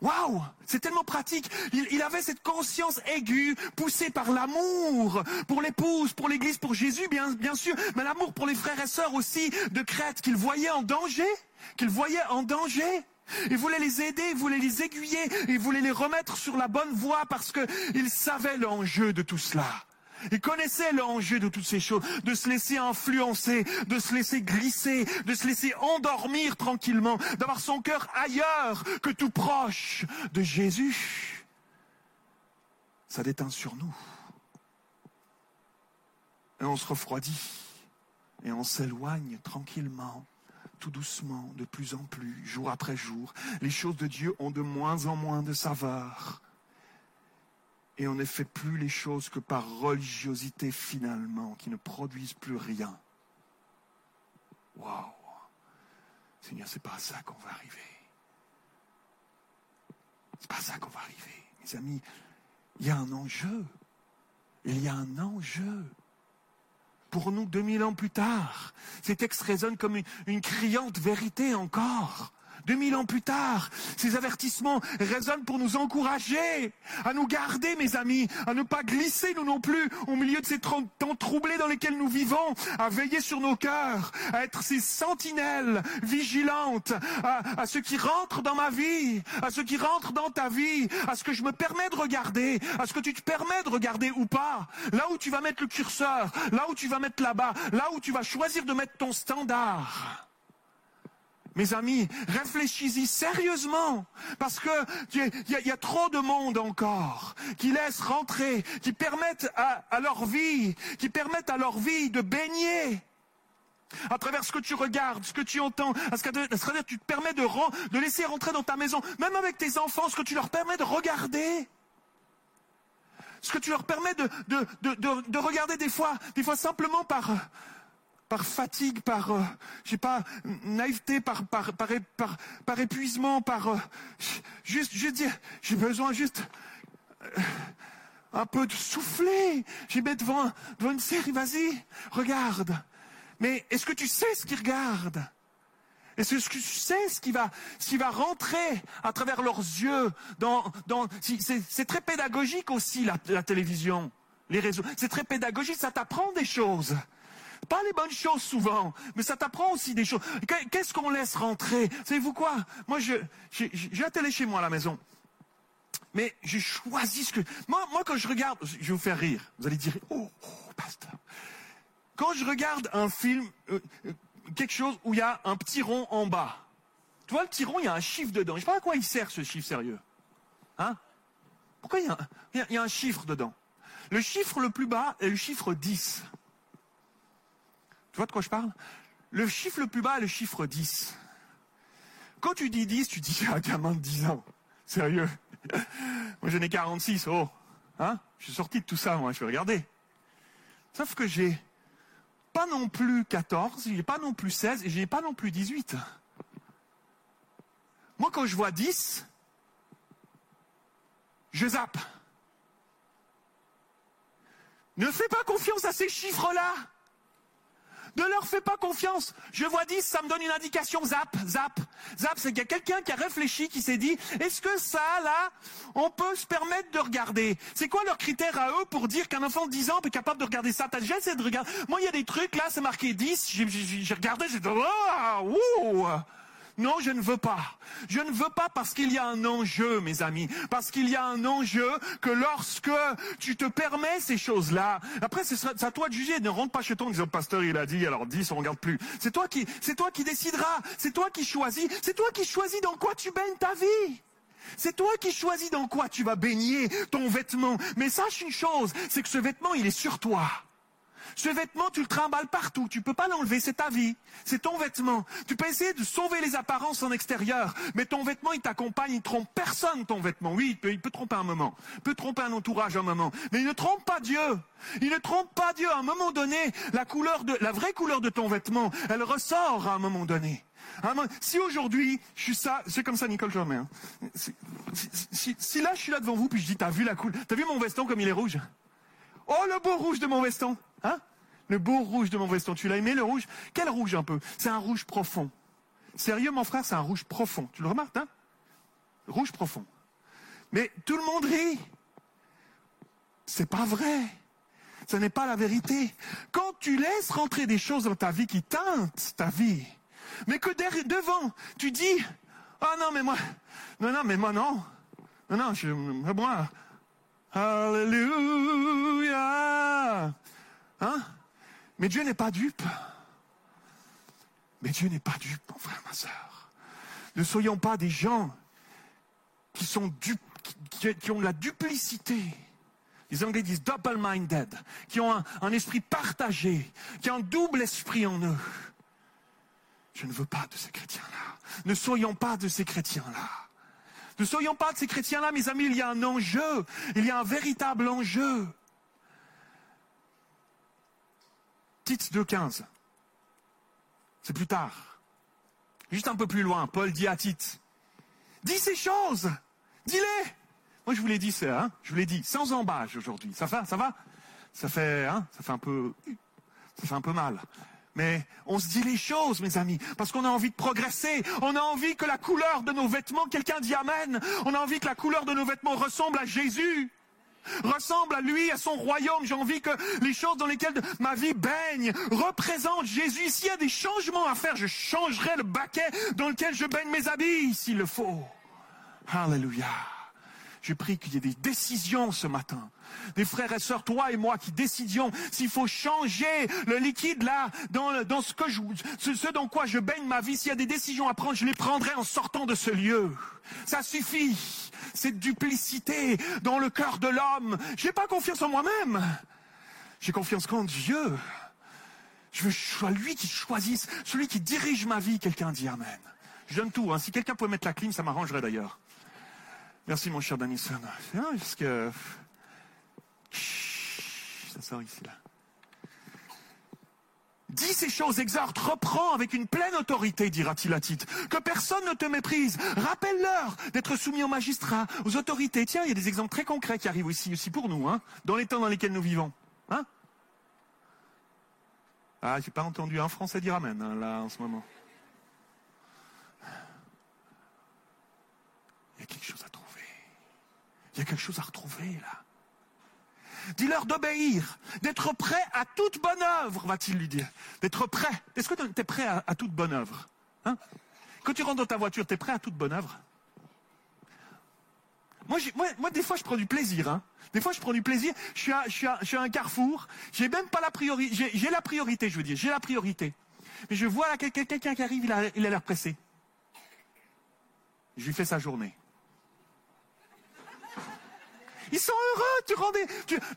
Waouh C'est tellement pratique. Il, avait cette conscience aiguë, poussée par l'amour pour l'épouse, pour l'Église, pour Jésus, bien, bien sûr, mais l'amour pour les frères et sœurs aussi de Crète qu'il voyait en danger, qu'il voyait en danger. Il voulait les aider, il voulait les aiguiller, il voulait les remettre sur la bonne voie parce qu'il savait l'enjeu de tout cela. Il connaissait l'enjeu de toutes ces choses, de se laisser influencer, de se laisser glisser, de se laisser endormir tranquillement, d'avoir son cœur ailleurs que tout proche de Jésus. Ça déteint sur nous. Et on se refroidit. Et on s'éloigne tranquillement, tout doucement, de plus en plus, jour après jour. Les choses de Dieu ont de moins en moins de saveur et on ne fait plus les choses que par religiosité finalement, qui ne produisent plus rien. Waouh Seigneur, c'est pas à ça qu'on va arriver. C'est pas à ça qu'on va arriver. Mes amis, il y a un enjeu. Il y a un enjeu. Pour nous, 2000 ans plus tard, ces textes résonnent comme une criante vérité encore. 2000 ans plus tard, ces avertissements résonnent pour nous encourager à nous garder, mes amis, à ne pas glisser, nous non plus, au milieu de ces temps troublés dans lesquels nous vivons, à veiller sur nos cœurs, à être ces sentinelles vigilantes, à, ce qui rentre dans ma vie, à ce qui rentre dans ta vie, à ce que je me permets de regarder, à ce que tu te permets de regarder ou pas, là où tu vas mettre le curseur, là où tu vas mettre là-bas, là où tu vas choisir de mettre ton standard. Mes amis, réfléchis-y sérieusement, parce que il y, a trop de monde encore qui laissent rentrer, qui permettent à, leur vie, qui permettent à leur vie de baigner. À travers ce que tu regardes, ce que tu entends, à ce que tu te permets de, laisser rentrer dans ta maison, même avec tes enfants, ce que tu leur permets de regarder. Ce que tu leur permets de, de, regarder des fois, des fois simplement par, par fatigue, par, euh, pas, naïveté, par, par, par, par, épuisement, par, euh, juste, je dire, j'ai besoin juste euh, un peu de souffler. J'ai mis devant, devant une série, vas-y, regarde. Mais est-ce que tu sais ce qu'ils regardent est-ce que tu sais ce qui va, qui va rentrer à travers leurs yeux dans, c'est très pédagogique aussi, la télévision, les réseaux. C'est très pédagogique, ça t'apprend des choses. Pas les bonnes choses souvent, mais ça t'apprend aussi des choses. Qu'est-ce qu'on laisse rentrer? Savez-vous quoi? Moi, j'ai la chez moi à la maison. Mais j'ai choisi ce que... Moi, moi, quand je regarde... Je vais vous faire rire. Vous allez dire, oh, oh pasteur. Quand je regarde un film, euh, euh, quelque chose où il y a un petit rond en bas. Tu vois, le petit rond, il y a un chiffre dedans. Je ne sais pas à quoi il sert ce chiffre sérieux. Hein? Pourquoi il y, a il y a un chiffre dedans? Le chiffre le plus bas est le chiffre 10. Tu vois de quoi je parle? Le chiffre le plus bas est le chiffre 10. Quand tu dis 10, tu dis un gamin de 10 ans. Sérieux? Moi, j'en ai 46. Oh Hein? Je suis sorti de tout ça, moi. Je vais regarder. Sauf que j'ai pas non plus 14, il n'est pas non plus 16 et je n'ai pas non plus 18. Moi, quand je vois 10, je zappe. Ne fais pas confiance à ces chiffres-là. Ne leur fais pas confiance. Je vois 10, ça me donne une indication. Zap, zap. Zap, c'est qu'il y a quelqu'un qui a réfléchi, qui s'est dit, est-ce que ça, là, on peut se permettre de regarder? C'est quoi leur critère à eux pour dire qu'un enfant de 10 ans est capable de regarder ça? T'as déjà essayé de regarder? Moi, il y a des trucs, là, c'est marqué 10. J'ai regardé, j'ai dit, oh, non, je ne veux pas. Je ne veux pas parce qu'il y a un enjeu, mes amis. Parce qu'il y a un enjeu que lorsque tu te permets ces choses-là, après, c'est à toi de juger. Ne rentre pas chez toi en disant, pasteur, il a dit, alors 10, on regarde plus. C'est toi qui, c'est toi qui décideras. C'est toi qui choisis. C'est toi qui choisis dans quoi tu baignes ta vie. C'est toi qui choisis dans quoi tu vas baigner ton vêtement. Mais sache une chose, c'est que ce vêtement, il est sur toi. Ce vêtement, tu le trimbales partout. Tu peux pas l'enlever, c'est ta vie. C'est ton vêtement. Tu peux essayer de sauver les apparences en extérieur, mais ton vêtement, il t'accompagne, il trompe personne, ton vêtement. Oui, il peut, tromper un moment. Il peut tromper un entourage un moment. Mais il ne trompe pas Dieu. Il ne trompe pas Dieu. À un moment donné, la vraie couleur de ton vêtement, elle ressort à un moment donné. Si aujourd'hui, je suis ça, c'est comme ça Nicole Germain. Hein. Si, si, là je suis là devant vous puis je dis t'as vu la couleur, t'as vu mon veston comme il est rouge? Oh le beau rouge de mon veston, hein? Le beau rouge de mon veston. Tu l'as aimé le rouge? Quel rouge un peu? C'est un rouge profond. Sérieux, mon frère, c'est un rouge profond. Tu le remarques, hein? Rouge profond. Mais tout le monde rit. C'est pas vrai. Ce n'est pas la vérité. Quand tu laisses rentrer des choses dans ta vie qui teintent ta vie, mais que devant, tu dis, ah non, mais moi, non, non, mais moi non. Non, non, je, moi, Alléluia. Hein? Mais Dieu n'est pas dupe. Mais Dieu n'est pas dupe, mon frère, ma soeur. Ne soyons pas des gens qui sont dupes, qui, ont la duplicité. Les Anglais disent double-minded, qui ont un, esprit partagé, qui ont un double esprit en eux. Je ne veux pas de ces chrétiens-là. Ne soyons pas de ces chrétiens-là. Ne soyons pas de ces chrétiens-là, mes amis, il y a un enjeu, il y a un véritable enjeu. Tite 2.15. C'est plus tard. Juste un peu plus loin, Paul dit à Tite, dis ces choses, dis-les. Moi je vous l'ai dit ça, hein je vous l'ai dit, sans embâche aujourd'hui. Ça va, ça va? Ça fait, hein ça fait un peu, ça fait un peu mal. Mais on se dit les choses, mes amis, parce qu'on a envie de progresser. On a envie que la couleur de nos vêtements, quelqu'un dit Amen. On a envie que la couleur de nos vêtements ressemble à Jésus ressemble à lui, à son royaume. J'ai envie que les choses dans lesquelles ma vie baigne représentent Jésus. S'il y a des changements à faire, je changerai le baquet dans lequel je baigne mes habits, s'il le faut. Alléluia. Je prie qu'il y ait des décisions ce matin. Des frères et sœurs, toi et moi, qui décidions s'il faut changer le liquide là, dans, ce, que je, dans quoi je baigne ma vie. S'il y a des décisions à prendre, je les prendrai en sortant de ce lieu. Ça suffit. Cette duplicité dans le cœur de l'homme. Je n'ai pas confiance en moi-même. J'ai confiance qu'en Dieu. Je veux soit lui qui choisisse, celui qui dirige ma vie. Quelqu'un dit Amen. Je donne tout. Hein. Si quelqu'un pouvait mettre la clim, ça m'arrangerait d'ailleurs. Merci mon cher Danison. Parce que... Ça sort ici là. Dis ces choses, exhorte, reprends avec une pleine autorité, dira-t-il à Tite. Que personne ne te méprise. Rappelle-leur d'être soumis aux magistrats, aux autorités. Tiens, il y a des exemples très concrets qui arrivent ici aussi pour nous, hein, dans les temps dans lesquels nous vivons. Hein ah, j'ai pas entendu un Français dire Amen, hein, là, en ce moment. Il y a quelque chose à trouver. Il y a quelque chose à retrouver, là. Dis-leur d'obéir, d'être prêt à toute bonne œuvre, va-t-il lui dire. D'être prêt. Est-ce que tu es prêt à, toute bonne œuvre hein? Quand tu rentres dans ta voiture, tu es prêt à toute bonne œuvre? Moi, moi, des fois, je prends du plaisir. Hein. Des fois, je prends du plaisir. Je suis à, un carrefour. J'ai même pas la priorité. J'ai la priorité, je veux dire. J'ai la priorité. Mais je vois quelqu'un qui arrive, il a l'air pressé. Je lui fais sa journée. Ils sont heureux, tu rendais.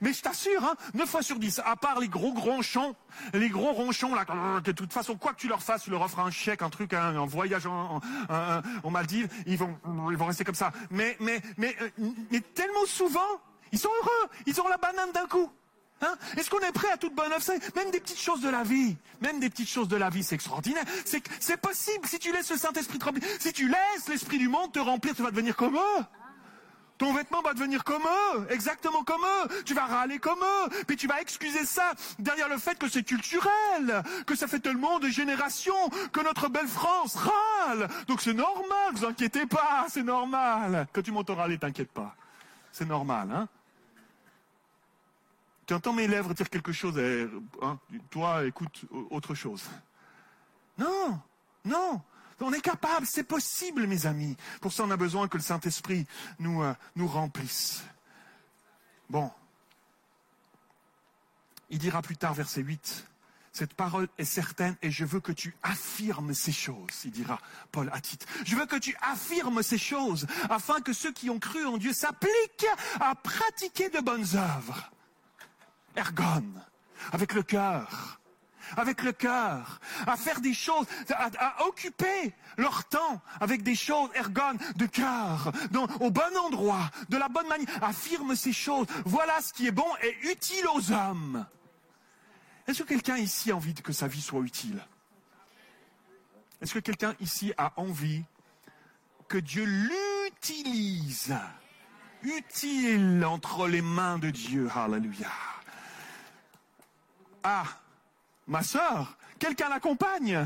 Mais je t'assure, hein, 9 fois sur 10, à part les gros ronchons, les gros ronchons, là, de toute façon, quoi que tu leur fasses, tu leur offres un chèque, un truc, un, voyage en, en, Maldives, ils vont, ils vont rester comme ça. Mais, mais, mais, euh, mais tellement souvent, ils sont heureux, ils ont la banane d'un coup. Hein Est-ce qu'on est prêt à toute bonne œuvre? Même des petites choses de la vie, même des petites choses de la vie, c'est extraordinaire. C'est possible si tu laisses le Saint-Esprit te remplir. Si tu laisses l'Esprit du monde te remplir, tu vas devenir comme eux. Ton vêtement va devenir comme eux, exactement comme eux. Tu vas râler comme eux, puis tu vas excuser ça derrière le fait que c'est culturel, que ça fait tellement de générations que notre belle France râle. Donc c'est normal, vous inquiétez pas, c'est normal. Quand tu m'entends râler, t'inquiète pas. C'est normal, hein. Tu entends mes lèvres dire quelque chose, et, hein, toi, écoute autre chose. Non, non. On est capable, c'est possible, mes amis. Pour ça, on a besoin que le Saint-Esprit nous, euh, remplisse. Bon. Il dira plus tard, verset 8, cette parole est certaine et je veux que tu affirmes ces choses, il dira Paul à titre. Je veux que tu affirmes ces choses afin que ceux qui ont cru en Dieu s'appliquent à pratiquer de bonnes œuvres. Ergon, avec le cœur, avec le cœur, à faire des choses, à, occuper leur temps avec des choses ergones de cœur, au bon endroit, de la bonne manière. Affirme ces choses. Voilà ce qui est bon et utile aux hommes. Est-ce que quelqu'un ici a envie que sa vie soit utile? Est-ce que quelqu'un ici a envie que Dieu l'utilise? Utile entre les mains de Dieu. Alléluia. Ah, Ma sœur, quelqu'un l'accompagne.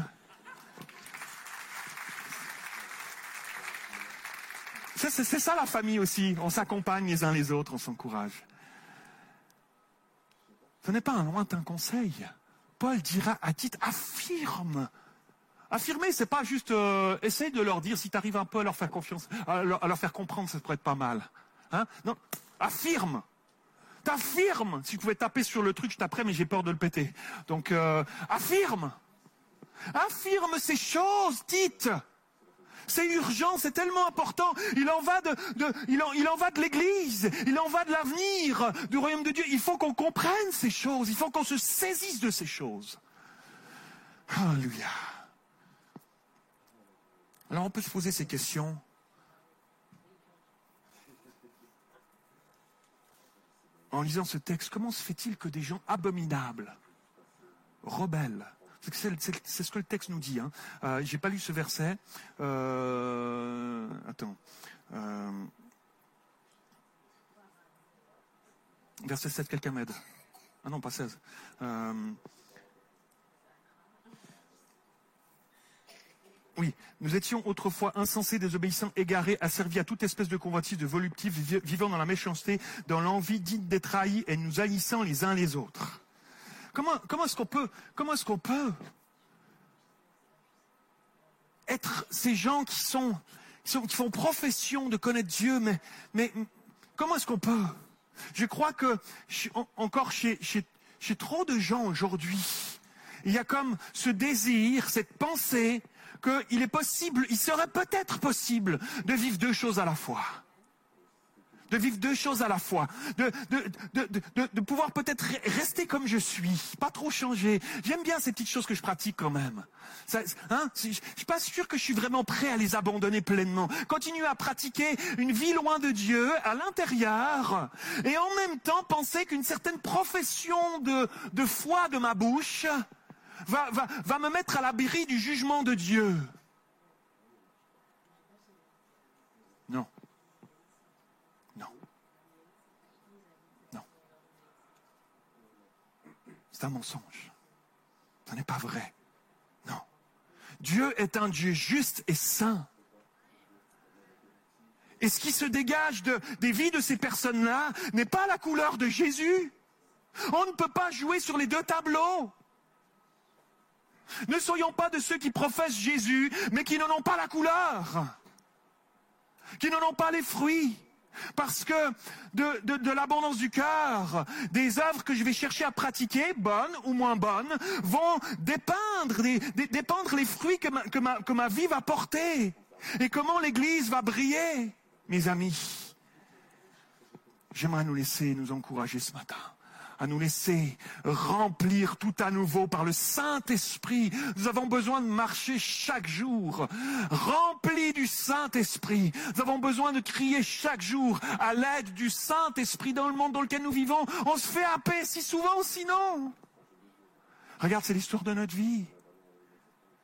C'est ça la famille aussi. On s'accompagne les uns les autres, on s'encourage. Ce n'est pas un lointain conseil. Paul dira à titre, affirme. Affirmer, c'est pas juste euh, essayer de leur dire si tu arrives un peu à leur faire confiance, à leur, faire comprendre, ça pourrait être pas mal. Hein? Non, affirme. T'affirmes. Si tu pouvais taper sur le truc, je taperais, mais j'ai peur de le péter. Donc, euh, affirme. Affirme ces choses, dites. C'est urgent, c'est tellement important. Il en va de, il en va de l'Église, il en va de l'avenir du royaume de Dieu. Il faut qu'on comprenne ces choses, il faut qu'on se saisisse de ces choses. Alléluia. Alors on peut se poser ces questions. En lisant ce texte, comment se fait-il que des gens abominables, rebelles, c'est ce que le texte nous dit. Hein. Euh, J'ai pas lu ce verset. Euh, attends. Euh, verset 7, quelqu'un m'aide. Ah non, pas 16. Oui, nous étions autrefois insensés, désobéissants, égarés, asservis à toute espèce de convoitise de voluptif, vivant dans la méchanceté, dans l'envie digne d'être trahis et nous haïssant les uns les autres. Comment, comment est-ce qu'on peut, comment est-ce qu'on peut être ces gens qui sont, qui font profession de connaître Dieu, mais, mais comment est-ce qu'on peut? Je crois que encore chez, chez, chez trop de gens aujourd'hui, il y a comme ce désir, cette pensée qu'il est possible, il serait peut-être possible de vivre deux choses à la fois. De vivre deux choses à la fois. De, de, pouvoir peut-être rester comme je suis, pas trop changer. J'aime bien ces petites choses que je pratique quand même. hein, je suis pas sûr que je suis vraiment prêt à les abandonner pleinement. Continuer à pratiquer une vie loin de Dieu, à l'intérieur, et en même temps penser qu'une certaine profession de, de foi de ma bouche va, va, va me mettre à l'abri du jugement de Dieu. Non. Non. Non. C'est un mensonge. Ce n'est pas vrai. Non. Dieu est un Dieu juste et saint. Et ce qui se dégage de, des vies de ces personnes-là n'est pas la couleur de Jésus. On ne peut pas jouer sur les deux tableaux. Ne soyons pas de ceux qui professent Jésus, mais qui n'en ont pas la couleur, qui n'en ont pas les fruits. Parce que de, l'abondance du cœur, des œuvres que je vais chercher à pratiquer, bonnes ou moins bonnes, vont dépeindre, les fruits que ma, que, ma, que ma vie va porter. Et comment l'Église va briller, mes amis. J'aimerais nous laisser nous encourager ce matin à nous laisser remplir tout à nouveau par le Saint-Esprit. Nous avons besoin de marcher chaque jour, remplis du Saint-Esprit. Nous avons besoin de crier chaque jour à l'aide du Saint-Esprit dans le monde dans lequel nous vivons. On se fait paix si souvent sinon. Regarde, c'est l'histoire de notre vie.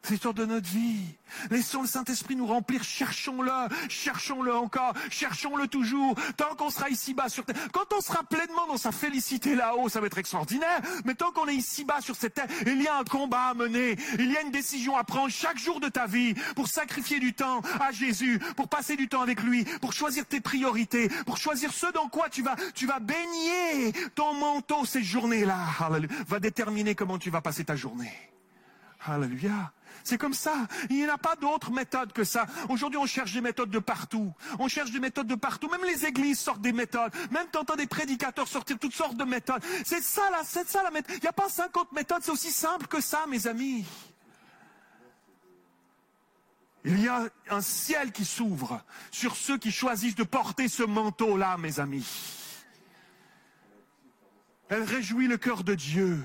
C'est l'histoire de notre vie. Laissons le Saint-Esprit nous remplir. Cherchons-le, cherchons-le encore, cherchons-le toujours. Tant qu'on sera ici-bas sur terre, quand on sera pleinement dans sa félicité là-haut, ça va être extraordinaire. Mais tant qu'on est ici-bas sur cette terre, il y a un combat à mener. Il y a une décision à prendre chaque jour de ta vie pour sacrifier du temps à Jésus, pour passer du temps avec lui, pour choisir tes priorités, pour choisir ce dans quoi tu vas, tu vas baigner ton manteau ces journées-là. Va déterminer comment tu vas passer ta journée. Alléluia. C'est comme ça. Il n'y a pas d'autre méthode que ça. Aujourd'hui, on cherche des méthodes de partout. On cherche des méthodes de partout. Même les églises sortent des méthodes. Même t'entends des prédicateurs sortir toutes sortes de méthodes. C'est ça, là, c'est ça la méthode. Il n'y a pas 50 méthodes. C'est aussi simple que ça, mes amis. Il y a un ciel qui s'ouvre sur ceux qui choisissent de porter ce manteau-là, mes amis. Elle réjouit le cœur de Dieu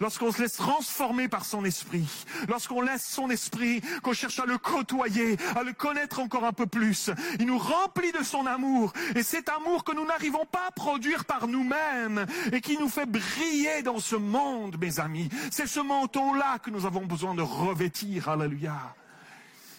lorsqu'on se laisse transformer par son esprit, lorsqu'on laisse son esprit, qu'on cherche à le côtoyer, à le connaître encore un peu plus, il nous remplit de son amour. Et cet amour que nous n'arrivons pas à produire par nous-mêmes et qui nous fait briller dans ce monde, mes amis. C'est ce manteau-là que nous avons besoin de revêtir. Alléluia.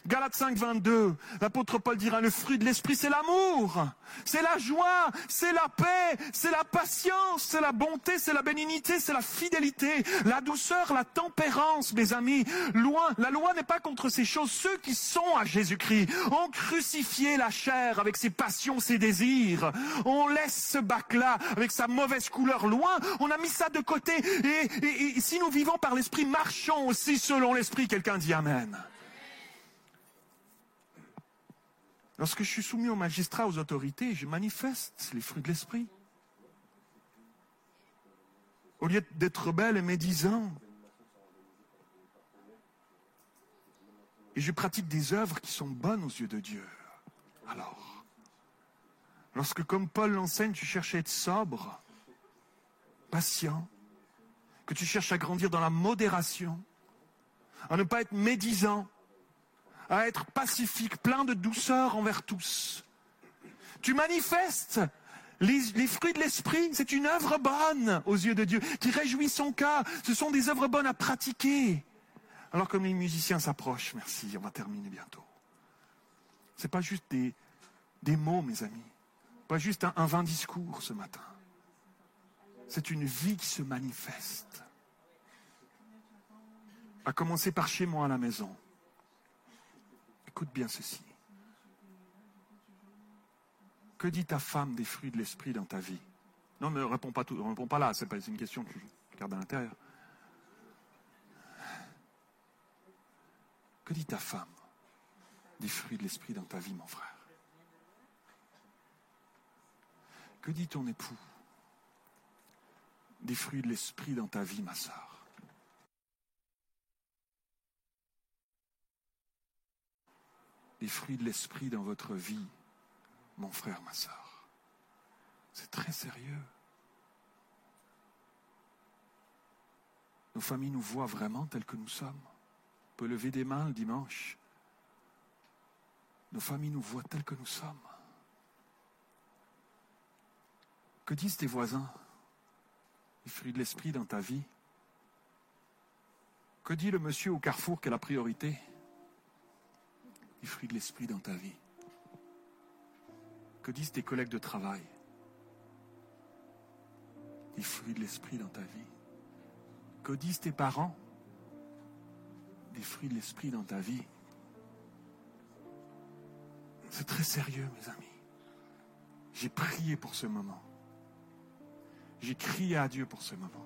Galates 5, 22, l'apôtre Paul dira, le fruit de l'esprit, c'est l'amour, c'est la joie, c'est la paix, c'est la patience, c'est la bonté, c'est la bénignité, c'est la fidélité, la douceur, la tempérance, mes amis. Loin, la loi n'est pas contre ces choses. Ceux qui sont à Jésus-Christ ont crucifié la chair avec ses passions, ses désirs. On laisse ce bac-là avec sa mauvaise couleur loin. On a mis ça de côté. Et, et si nous vivons par l'esprit, marchons aussi selon l'esprit. Quelqu'un dit Amen. Lorsque je suis soumis aux magistrats, aux autorités, je manifeste les fruits de l'esprit. Au lieu d'être rebelle et médisant. Et je pratique des œuvres qui sont bonnes aux yeux de Dieu. Alors, lorsque comme Paul l'enseigne, tu cherches à être sobre, patient, que tu cherches à grandir dans la modération, à ne pas être médisant, à être pacifique, plein de douceur envers tous. Tu manifestes les, fruits de l'esprit, c'est une œuvre bonne aux yeux de Dieu, qui réjouit son cœur. Ce sont des œuvres bonnes à pratiquer. Alors comme les musiciens s'approchent, merci, on va terminer bientôt. C'est pas juste des, des mots, mes amis. Pas juste un, un vain discours ce matin. C'est une vie qui se manifeste. À commencer par chez moi à la maison. Écoute bien ceci. Que dit ta femme des fruits de l'esprit dans ta vie? Non, ne réponds pas, tout, réponds pas là, c'est pas une question que tu gardes à l'intérieur. Que dit ta femme des fruits de l'esprit dans ta vie, mon frère? Que dit ton époux des fruits de l'esprit dans ta vie, ma soeur les fruits de l'esprit dans votre vie, mon frère, ma soeur. C'est très sérieux. Nos familles nous voient vraiment tels que nous sommes. On peut lever des mains le dimanche. Nos familles nous voient tels que nous sommes. Que disent tes voisins? Les fruits de l'esprit dans ta vie? Que dit le monsieur au carrefour qui est la priorité? Les fruits de l'esprit dans ta vie. Que disent tes collègues de travail? Les fruits de l'esprit dans ta vie. Que disent tes parents? Les fruits de l'esprit dans ta vie. C'est très sérieux, mes amis. J'ai prié pour ce moment. J'ai crié à Dieu pour ce moment.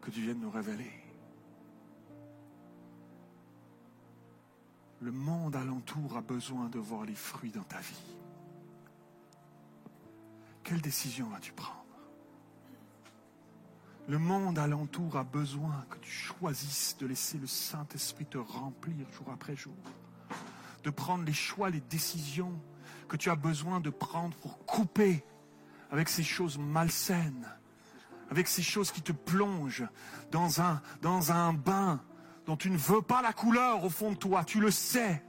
Que tu viennes nous révéler. Le monde alentour a besoin de voir les fruits dans ta vie. Quelle décision vas-tu prendre? Le monde alentour a besoin que tu choisisses de laisser le Saint-Esprit te remplir jour après jour. De prendre les choix, les décisions que tu as besoin de prendre pour couper avec ces choses malsaines, avec ces choses qui te plongent dans un, dans un bain dont tu ne veux pas la couleur au fond de toi, tu le sais,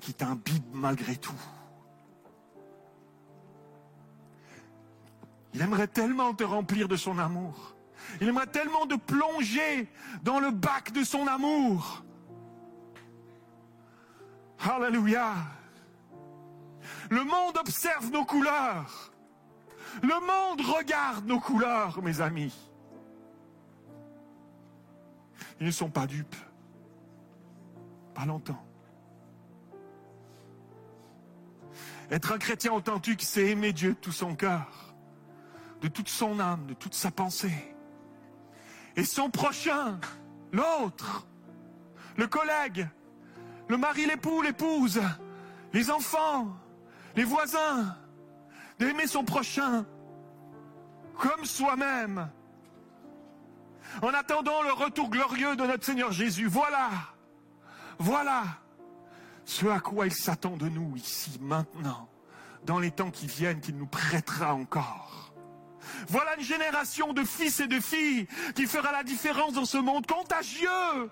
qui t'imbibe malgré tout. Il aimerait tellement te remplir de son amour. Il aimerait tellement te plonger dans le bac de son amour. Alléluia. Le monde observe nos couleurs. Le monde regarde nos couleurs, mes amis. Ils ne sont pas dupes. Pas longtemps. Être un chrétien authentique, c'est aimer Dieu de tout son cœur, de toute son âme, de toute sa pensée. Et son prochain, l'autre, le collègue, le mari, l'époux, l'épouse, les enfants, les voisins, d'aimer son prochain comme soi-même. En attendant le retour glorieux de notre Seigneur Jésus, voilà, voilà ce à quoi il s'attend de nous ici, maintenant, dans les temps qui viennent, qu'il nous prêtera encore. Voilà une génération de fils et de filles qui fera la différence dans ce monde contagieux,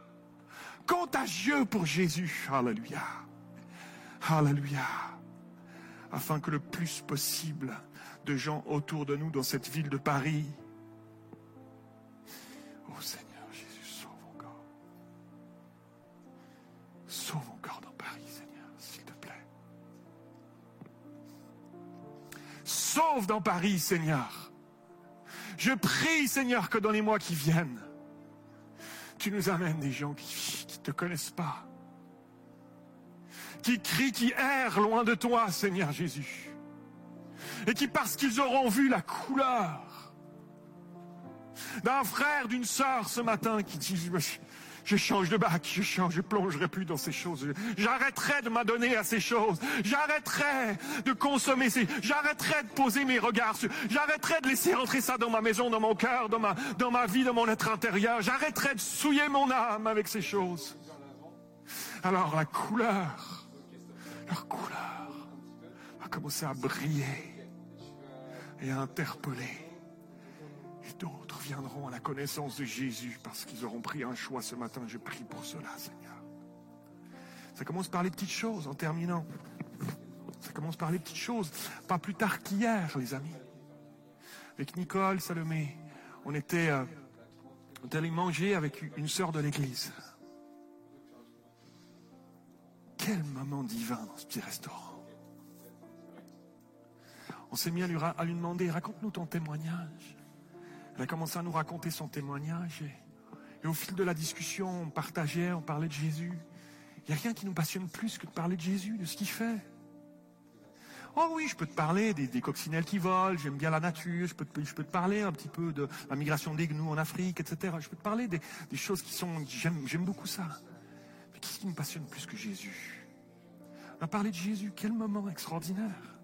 contagieux pour Jésus. Alléluia. Alléluia afin que le plus possible de gens autour de nous dans cette ville de Paris, Seigneur Jésus, sauve encore. Sauve encore dans Paris, Seigneur, s'il te plaît. Sauve dans Paris, Seigneur. Je prie, Seigneur, que dans les mois qui viennent, tu nous amènes des gens qui ne te connaissent pas qui crient, qui errent loin de toi, Seigneur Jésus. Et qui, parce qu'ils auront vu la couleur d'un frère, d'une sœur ce matin, qui dit, je change de bac, je change, je plongerai plus dans ces choses. J'arrêterai de m'adonner à ces choses. J'arrêterai de consommer ces, j'arrêterai de poser mes regards j'arrêterai de laisser entrer ça dans ma maison, dans mon cœur, dans ma, dans ma vie, dans mon être intérieur. J'arrêterai de souiller mon âme avec ces choses. Alors la couleur leur couleur va commencer à briller et à interpeller. D'autres viendront à la connaissance de Jésus parce qu'ils auront pris un choix ce matin. Je prie pour cela, Seigneur. Ça commence par les petites choses en terminant. Ça commence par les petites choses. Pas plus tard qu'hier, les amis. Avec Nicole, Salomé, on était, euh, allé manger avec une sœur de l'église. Quel moment divin dans ce petit restaurant. On s'est mis à lui demander, raconte-nous ton témoignage. Elle a commencé à nous raconter son témoignage. Et, au fil de la discussion, on partageait, on parlait de Jésus. Il n'y a rien qui nous passionne plus que de parler de Jésus, de ce qu'il fait. Oh oui, je peux te parler des, coccinelles qui volent, j'aime bien la nature, je peux, te, parler un petit peu de la migration des gnous en Afrique, etc. Je peux te parler des, choses qui sont... J'aime beaucoup ça. Mais qu'est-ce qui me passionne plus que Jésus? On a parlé de Jésus, quel moment extraordinaire.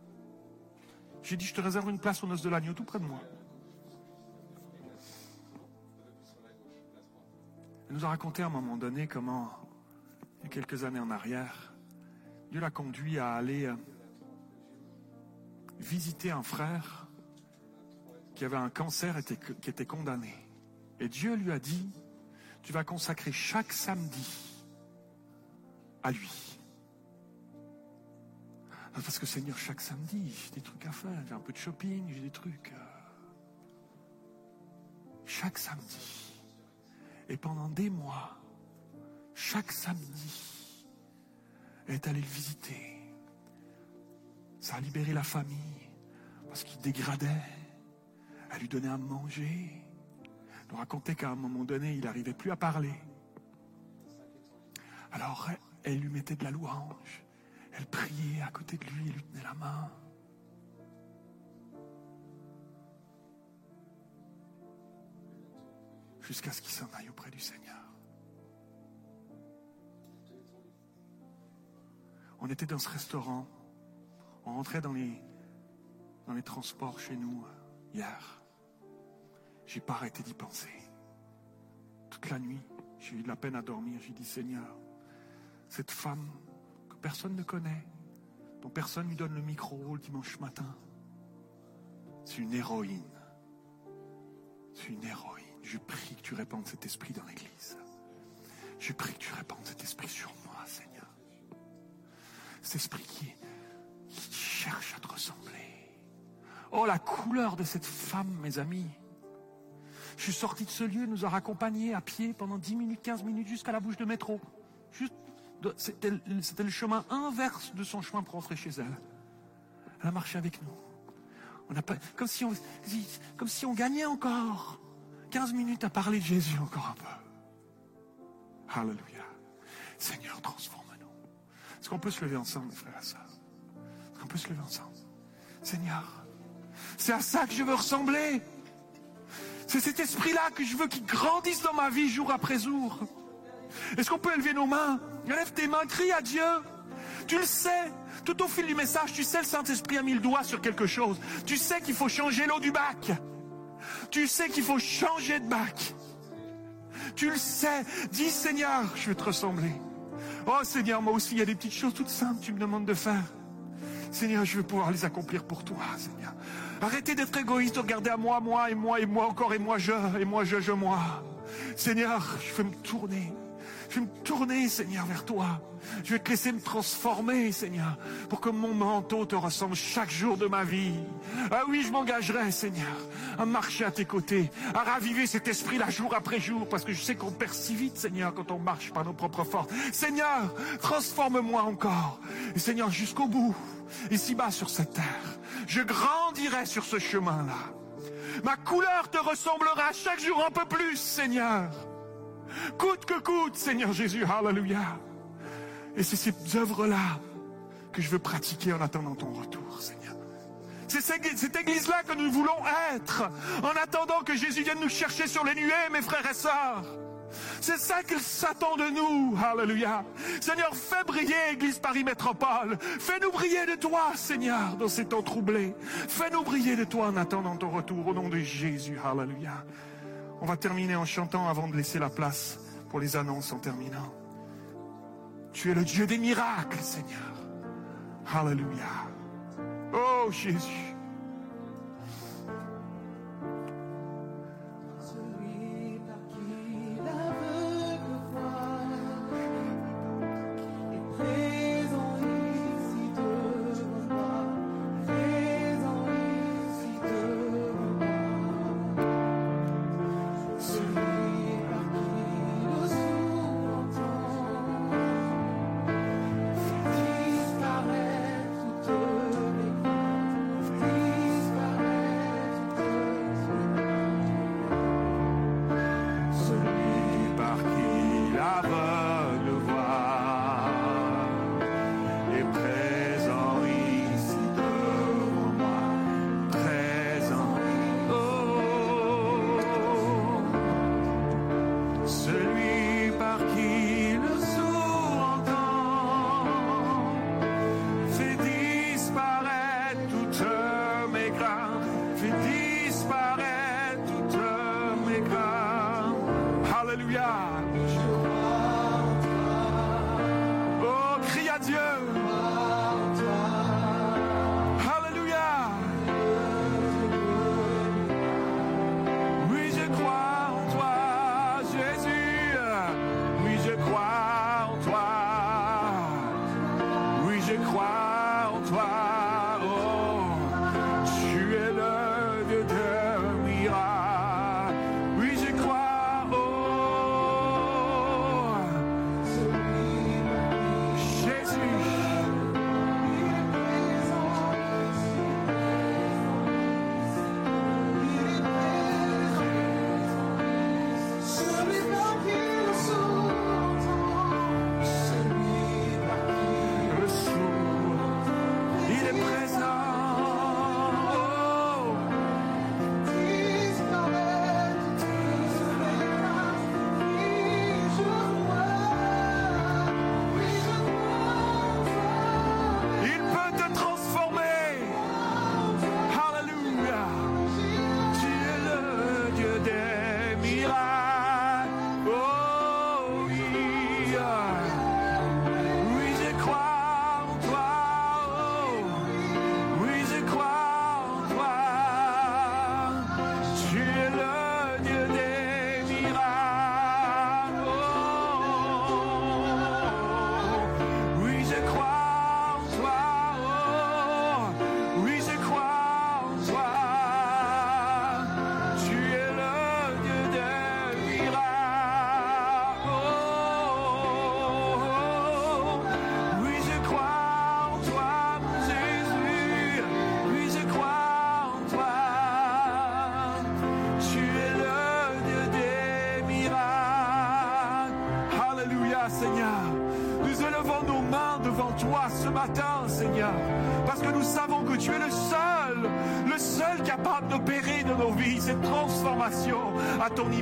J'ai dit, je te réserve une place au noces de l'agneau tout près de moi. Nous a raconté à un moment donné comment, il y a quelques années en arrière, Dieu l'a conduit à aller euh, visiter un frère qui avait un cancer et qui était condamné. Et Dieu lui a dit, tu vas consacrer chaque samedi à lui. Parce que Seigneur, chaque samedi, j'ai des trucs à faire, j'ai un peu de shopping, j'ai des trucs. Euh, chaque samedi. Et pendant des mois, chaque samedi, elle est allée le visiter. Ça a libéré la famille parce qu'il dégradait. Elle lui donnait à manger. Elle nous racontait qu'à un moment donné, il n'arrivait plus à parler. Alors, elle lui mettait de la louange. Elle priait à côté de lui, elle lui tenait la main. Jusqu'à ce qu'il s'en aille auprès du Seigneur. On était dans ce restaurant. On rentrait dans les, transports chez nous euh, hier. J'ai pas arrêté d'y penser. Toute la nuit, j'ai eu de la peine à dormir. J'ai dit, Seigneur, cette femme que personne ne connaît, dont personne lui donne le micro le dimanche matin, c'est une héroïne. C'est une héroïne. Je prie que tu répandes cet esprit dans l'Église. Je prie que tu répandes cet esprit sur moi, Seigneur. Cet esprit qui, cherche à te ressembler. Oh, la couleur de cette femme, mes amis. Je suis sorti de ce lieu, nous a raccompagnés à pied pendant 10 minutes, 15 minutes jusqu'à la bouche de métro. C'était le chemin inverse de son chemin pour rentrer chez elle. Elle a marché avec nous. Comme si on gagnait encore 15 minutes à parler de Jésus encore un peu. Alléluia. Seigneur, transforme-nous. Est-ce qu'on peut se lever ensemble, frères et sœurs? Est-ce qu'on peut se lever ensemble? Seigneur, c'est à ça que je veux ressembler. C'est cet esprit-là que je veux qu'il grandisse dans ma vie jour après jour. Est-ce qu'on peut élever nos mains? Lève tes mains, crie à Dieu. Tu le sais. Tout au fil du message, tu sais, le Saint-Esprit a mis le doigt sur quelque chose. Tu sais qu'il faut changer l'eau du bac. Tu sais qu'il faut changer de bac. Tu le sais. Dis Seigneur, je veux te ressembler. Oh Seigneur, moi aussi, il y a des petites choses toutes simples que tu me demandes de faire. Seigneur, je veux pouvoir les accomplir pour toi, Seigneur. Arrêtez d'être égoïste, regardez à moi, moi, et moi, et moi encore, et moi, je, et moi, je, je, moi. Seigneur, je veux me tourner. Je vais me tourner, Seigneur, vers toi. Je vais te laisser me transformer, Seigneur, pour que mon manteau te ressemble chaque jour de ma vie. Ah oui, je m'engagerai, Seigneur, à marcher à tes côtés, à raviver cet esprit-là jour après jour, parce que je sais qu'on perd si vite, Seigneur, quand on marche par nos propres forces. Seigneur, transforme-moi encore. Et Seigneur, jusqu'au bout, ici-bas sur cette terre, je grandirai sur ce chemin-là. Ma couleur te ressemblera chaque jour un peu plus, Seigneur. Coûte que coûte, Seigneur Jésus, Alléluia. Et c'est ces œuvres-là que je veux pratiquer en attendant ton retour, Seigneur. C'est cette cette église-là que nous voulons être en attendant que Jésus vienne nous chercher sur les nuées, mes frères et sœurs. C'est ça qu'il s'attend de nous. Alléluia. Seigneur, fais briller Église Paris Métropole. Fais-nous briller de toi, Seigneur, dans ces temps troublés. Fais-nous briller de toi en attendant ton retour au nom de Jésus. Alléluia. On va terminer en chantant avant de laisser la place pour les annonces en terminant. Tu es le Dieu des miracles, Seigneur. Alléluia. Oh Jésus.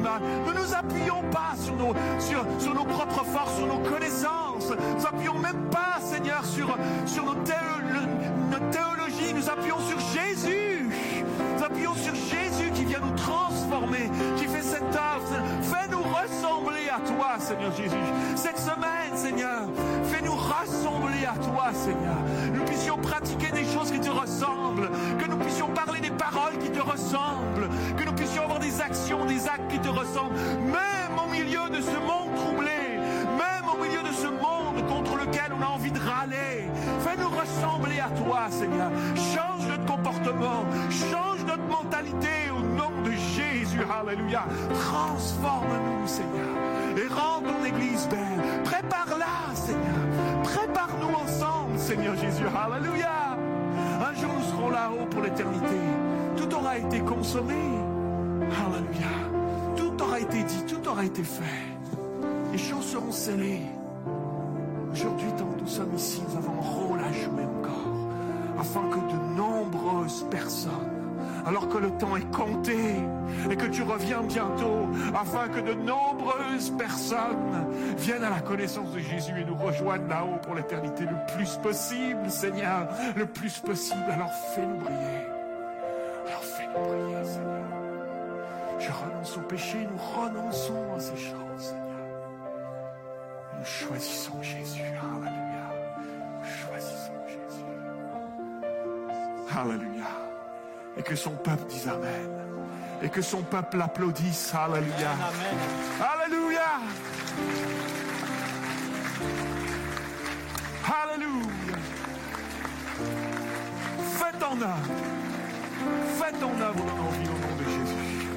Ne nous appuyons pas sur nos, propres forces, sur nos connaissances. Nous appuyons même pas, Seigneur, sur, nos, notre théologie. Nous appuyons sur Jésus. Nous appuyons sur Jésus qui vient nous transformer, qui fait cette œuvre. Fais-nous ressembler à toi, Seigneur Jésus. Cette semaine, Seigneur, à toi, Seigneur. Nous puissions pratiquer des choses qui te ressemblent, que nous puissions parler des paroles qui te ressemblent, que nous puissions avoir des actions, des actes qui te ressemblent, même au milieu de ce monde troublé, même au milieu de ce monde contre lequel on a envie de râler. Fais-nous ressembler à toi, Seigneur. Change notre comportement, change notre mentalité au nom de Jésus. Alléluia. Transforme-nous, Seigneur, et rends ton Église belle. Prépare-la, Seigneur. Prépare-nous ensemble, Seigneur Jésus. Alléluia. Un jour, nous serons là-haut pour l'éternité. Tout aura été consommé. Alléluia. Tout aura été dit, tout aura été fait. Les choses seront scellées. Aujourd'hui, tant nous sommes ici, nous avons un rôle à jouer encore, afin que de nombreuses personnes, alors que le temps est compté et que tu reviens bientôt, afin que de nombreuses personnes viennent à la connaissance de Jésus et nous rejoignent là-haut pour l'éternité le plus possible, Seigneur, le plus possible. Alors fais-nous briller. Alors fais-nous briller, Seigneur. Je renonce au péché, nous renonçons à ces choses, Seigneur. Nous choisissons Jésus. Alléluia. Nous choisissons Jésus. Alléluia. Et que son peuple dise Amen. Et que son peuple applaudisse. Alléluia. Alléluia. Alléluia. Faites en œuvre. Faites en œuvre au nom de Jésus.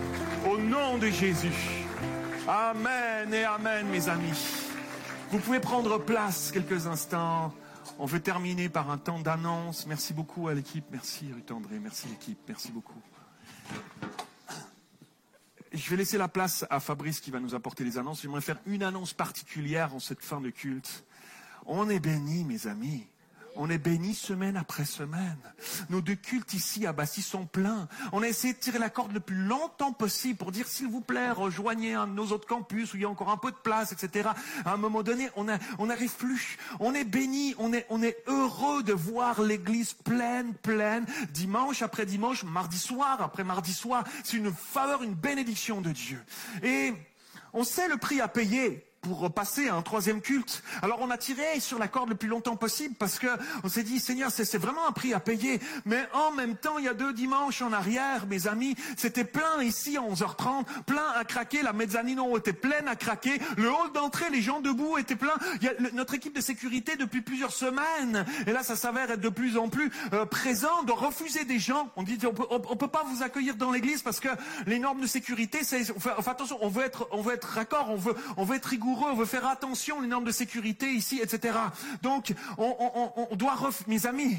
Au nom de Jésus. Amen et Amen, mes amis. Vous pouvez prendre place quelques instants. On veut terminer par un temps d'annonce. Merci beaucoup à l'équipe. Merci Ruth André. Merci l'équipe. Merci beaucoup. Je vais laisser la place à Fabrice qui va nous apporter les annonces. J'aimerais faire une annonce particulière en cette fin de culte. On est bénis, mes amis. On est bénis semaine après semaine. Nos deux cultes ici à Bassis sont pleins. On a essayé de tirer la corde le plus longtemps possible pour dire s'il vous plaît, rejoignez un de nos autres campus où il y a encore un peu de place, etc. À un moment donné, on a- on plus. On est bénis, on est, on est heureux de voir l'église pleine, pleine, dimanche après dimanche, mardi soir après mardi soir. C'est une faveur, une bénédiction de Dieu. Et on sait le prix à payer pour passer à un troisième culte. Alors on a tiré sur la corde le plus longtemps possible parce que on s'est dit Seigneur c'est vraiment un prix à payer. Mais en même temps il y a deux dimanches en arrière mes amis c'était plein ici à 11h30 plein à craquer la mezzanino était pleine à craquer le hall d'entrée les gens debout étaient pleins. Notre équipe de sécurité depuis plusieurs semaines et là ça s'avère être de plus en plus euh, présent de refuser des gens. On dit on peut, on, on peut pas vous accueillir dans l'église parce que les normes de sécurité c'est fait attention on veut être on veut être raccord on veut on veut être rigoureux on veut faire attention les normes de sécurité ici etc. Donc on, doit ref... mes amis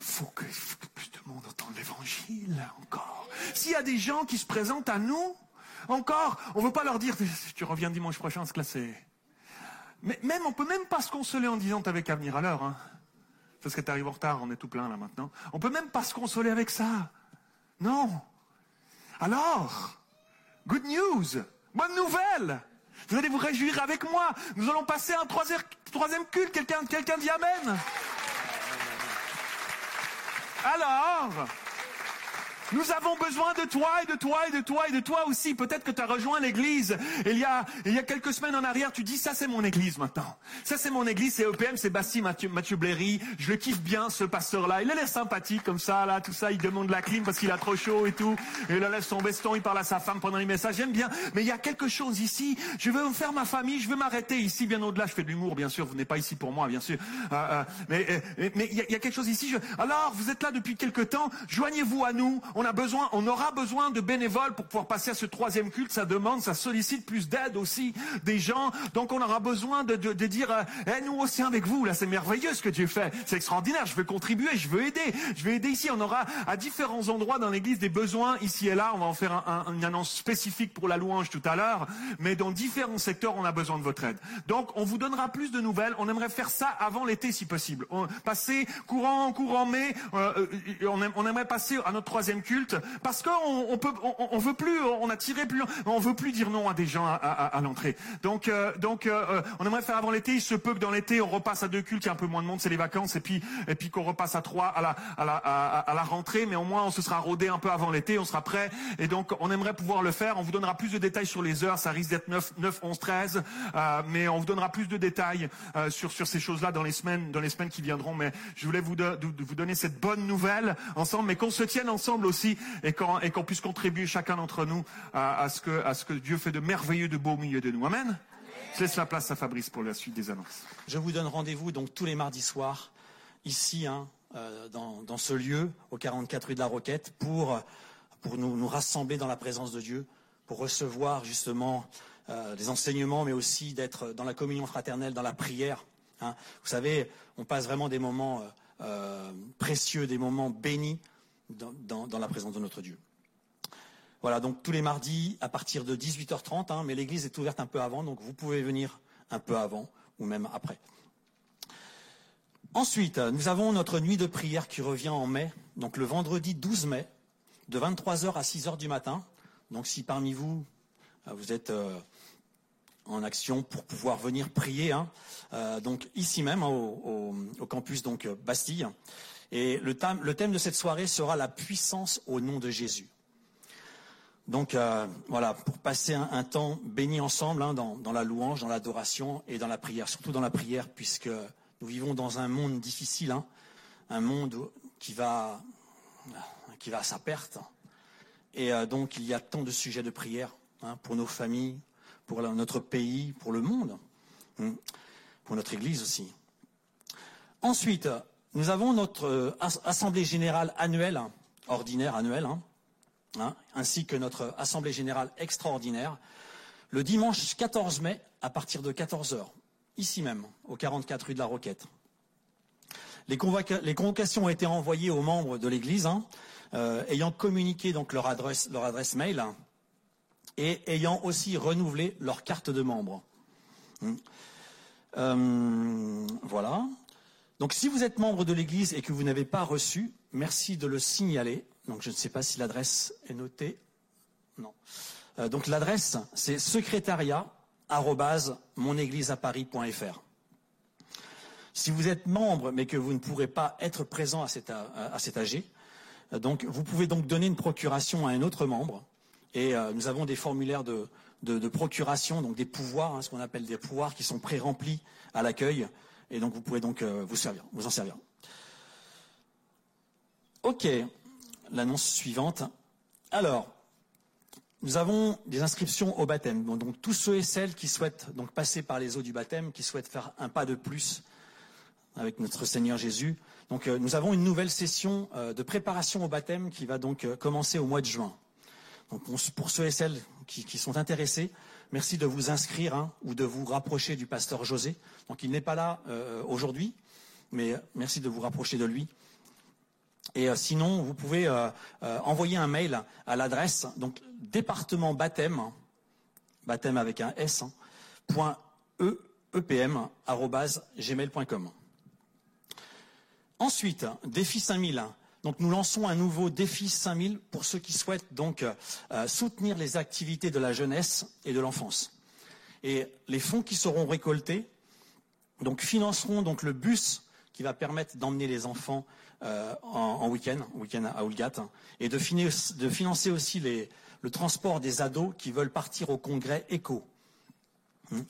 faut que, faut que plus de monde entende l'évangile encore. S'il y a des gens qui se présentent à nous, encore, on veut pas leur dire tu reviens dimanche prochain se classer. Mais même on peut même pas se consoler en disant t'avais qu'à venir à l'heure. Hein. parce que tu arrives en retard, on est tout plein là maintenant. On peut même pas se consoler avec ça. Non. Alors, good news, bonne nouvelle. Vous allez vous réjouir avec moi. Nous allons passer un troisième, culte. Quelqu'un quelqu'un dit Amen. Alors, nous avons besoin de toi et de toi et de toi et de toi aussi. Peut-être que tu as rejoint l'église. Il y a, il y a quelques semaines en arrière, tu dis ça c'est mon église maintenant. Ça c'est mon église, c'est EPM, c'est Bastien Mathieu, Bléry. Je le kiffe bien ce pasteur-là. Il a l'air sympathique comme ça, là, tout ça. Il demande la clim parce qu'il a trop chaud et tout. Il enlève son veston, il parle à sa femme pendant les messages. J'aime bien. Mais il y a quelque chose ici. Je veux faire ma famille. Je veux m'arrêter ici, bien au-delà. Je fais de l'humour, bien sûr. Vous n'êtes pas ici pour moi, bien sûr. Euh, euh, mais euh, mais il y, a, quelque chose ici. Alors, vous êtes là depuis quelque temps. Joignez-vous à nous. A besoin, on aura besoin de bénévoles pour pouvoir passer à ce troisième culte. Ça demande, ça sollicite plus d'aide aussi des gens. Donc, on aura besoin de, dire, euh, Eh, nous aussi avec vous. Là, c'est merveilleux ce que Dieu fait. C'est extraordinaire. Je veux contribuer. Je veux aider. Je veux aider ici. On aura à différents endroits dans l'église des besoins ici et là. On va en faire un- un- une annonce spécifique pour la louange tout à l'heure. Mais dans différents secteurs, on a besoin de votre aide. Donc, on vous donnera plus de nouvelles. On aimerait faire ça avant l'été si possible. On, passer courant, courant mai. euh, euh, on, on aimerait passer à notre troisième culte parce qu'on on peut, veut plus. On a tiré plus. On veut plus dire non à des gens à, l'entrée. Donc, euh, euh, euh, on aimerait faire avant l'été. Il se peut que dans l'été, on repasse à deux cultes. Il y a un peu moins de monde, c'est les vacances, et puis, et qu'on repasse à trois à la, rentrée. Mais au moins, on se sera rodé un peu avant l'été. On sera prêt. Et donc, on aimerait pouvoir le faire. On vous donnera plus de détails sur les heures. Ça risque d'être 9, 9, 11, 13. Euh, mais on vous donnera plus de détails sur ces choses-là dans les semaines qui viendront. Mais je voulais vous donner cette bonne nouvelle ensemble, mais qu'on se tienne ensemble aussi et qu'on puisse contribuer chacun d'entre nous à, ce que Dieu fait de merveilleux, de beau au milieu de nous. Amen. Je laisse la place à Fabrice pour la suite des annonces. Je vous donne rendez-vous donc tous les mardis soirs, ici, hein, euh, dans, ce lieu, au 44 rue de la Roquette, pour, nous, rassembler dans la présence de Dieu, pour recevoir justement euh, des enseignements, mais aussi d'être dans la communion fraternelle, dans la prière. hein. Vous savez, on passe vraiment des moments euh, précieux, des moments bénis dans, la présence de notre Dieu. Voilà, donc tous les mardis à partir de 18h30, hein, mais l'église est ouverte un peu avant, donc vous pouvez venir un peu avant ou même après. Ensuite, nous avons notre nuit de prière qui revient en mai, donc le vendredi 12 mai, de 23h à 6h du matin. Donc si parmi vous, euh, vous êtes euh, en action pour pouvoir venir prier, hein, euh, donc ici même hein, au, au- campus donc Bastille. Et le thème, de cette soirée sera la puissance au nom de Jésus. Donc euh, voilà, pour passer un, temps béni ensemble hein, dans, la louange, dans l'adoration et dans la prière, surtout dans la prière, puisque nous vivons dans un monde difficile, hein, un monde qui va, qui va à sa perte. Et euh, donc il y a tant de sujets de prière hein, pour nos familles, pour notre pays, pour le monde, hein, pour notre Église aussi. Ensuite, nous avons notre euh, as- assemblée générale annuelle, hein, ordinaire annuelle, hein, hein, ainsi que notre assemblée générale extraordinaire, le dimanche 14 mai à partir de 14h, ici même, au 44 rue de la Roquette. Les, convoca- les convocations ont été envoyées aux membres de l'Église, euh, ayant communiqué donc leur adresse, leur adresse mail et ayant aussi renouvelé leur carte de membre. Hmm. Euh, voilà. Donc si vous êtes membre de l'Église et que vous n'avez pas reçu, merci de le signaler. Donc je ne sais pas si l'adresse est notée. Non. Euh, donc l'adresse, c'est secrétariat@monégliseaparis.fr. Si vous êtes membre mais que vous ne pourrez pas être présent à cet, à, euh, donc vous pouvez donc donner une procuration à un autre membre. Et euh, nous avons des formulaires de procuration, donc des pouvoirs, hein, ce qu'on appelle des pouvoirs qui sont pré-remplis à l'accueil. Et donc vous pouvez donc euh, vous servir, vous en servir. Ok, l'annonce suivante. Alors, nous avons des inscriptions au baptême. Donc tous ceux et celles qui souhaitent donc passer par les eaux du baptême, qui souhaitent faire un pas de plus avec notre Seigneur Jésus. Donc euh, nous avons une nouvelle session euh, de préparation au baptême qui va donc commencer au mois de juin. Donc pour, ceux et celles qui sont intéressés, merci de vous inscrire hein, ou de vous rapprocher du pasteur José. Donc il n'est pas là euh, aujourd'hui, mais merci de vous rapprocher de lui. Et euh, sinon, vous pouvez euh, envoyer un mail à l'adresse donc département baptême, baptême avec un S, hein, point e, epm gmail.com. Ensuite, défi 5000. Nous lançons un nouveau défi 5000 pour ceux qui souhaitent donc euh, soutenir les activités de la jeunesse et de l'enfance. Et les fonds qui seront récoltés financeront donc le bus qui va permettre d'emmener les enfants euh, en, en week-end, week-end à Oulgat, et de, financer aussi le transport des ados qui veulent partir au congrès ECO. Hmm.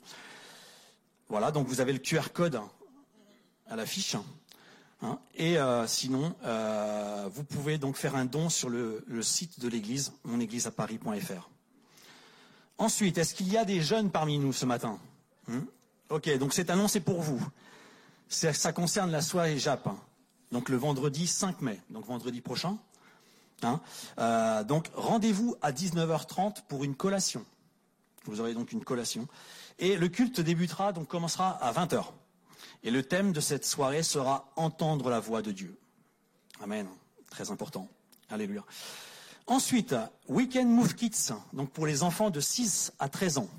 Voilà, donc vous avez le QR code à l'affiche. Hein. Et euh, sinon, euh, vous pouvez donc faire un don sur le, site de l'église, monégliseaparis.fr. Ensuite, est-ce qu'il y a des jeunes parmi nous ce matin? Hmm? Ok, donc cette annonce est pour vous. Ça concerne la soirée JAP, hein. donc le vendredi 5 mai, donc vendredi prochain. Hein. Euh, donc rendez-vous à 19h30 pour une collation. Vous aurez donc une collation. Et le culte débutera, donc commencera à 20h. Et le thème de cette soirée sera Entendre la voix de Dieu. Amen. Très important. Alléluia. Ensuite, Weekend Move Kids, donc pour les enfants de 6 à 13 ans.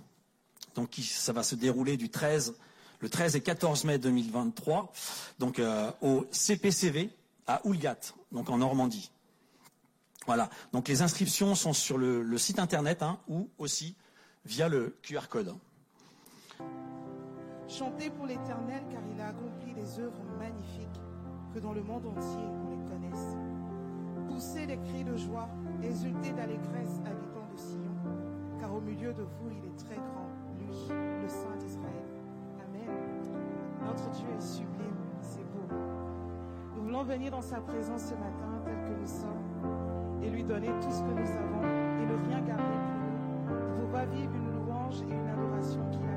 Donc ça va se dérouler du 13, le 13 et 14 mai 2023, donc euh, au CPCV à Oulgat, donc en Normandie. Voilà. Donc les inscriptions sont sur le, le site internet hein, ou aussi via le QR code. Chantez pour l'Éternel car il a accompli des œuvres magnifiques que dans le monde entier on les connaisse. Poussez les cris de joie, exultez d'allégresse, habitants de Sion, car au milieu de vous il est très grand, lui, le Saint d'Israël. Amen. Notre Dieu est sublime, c'est beau. Nous voulons venir dans sa présence ce matin tel que nous sommes et lui donner tout ce que nous avons et ne rien garder pour nous. Va vivre une louange et une adoration créée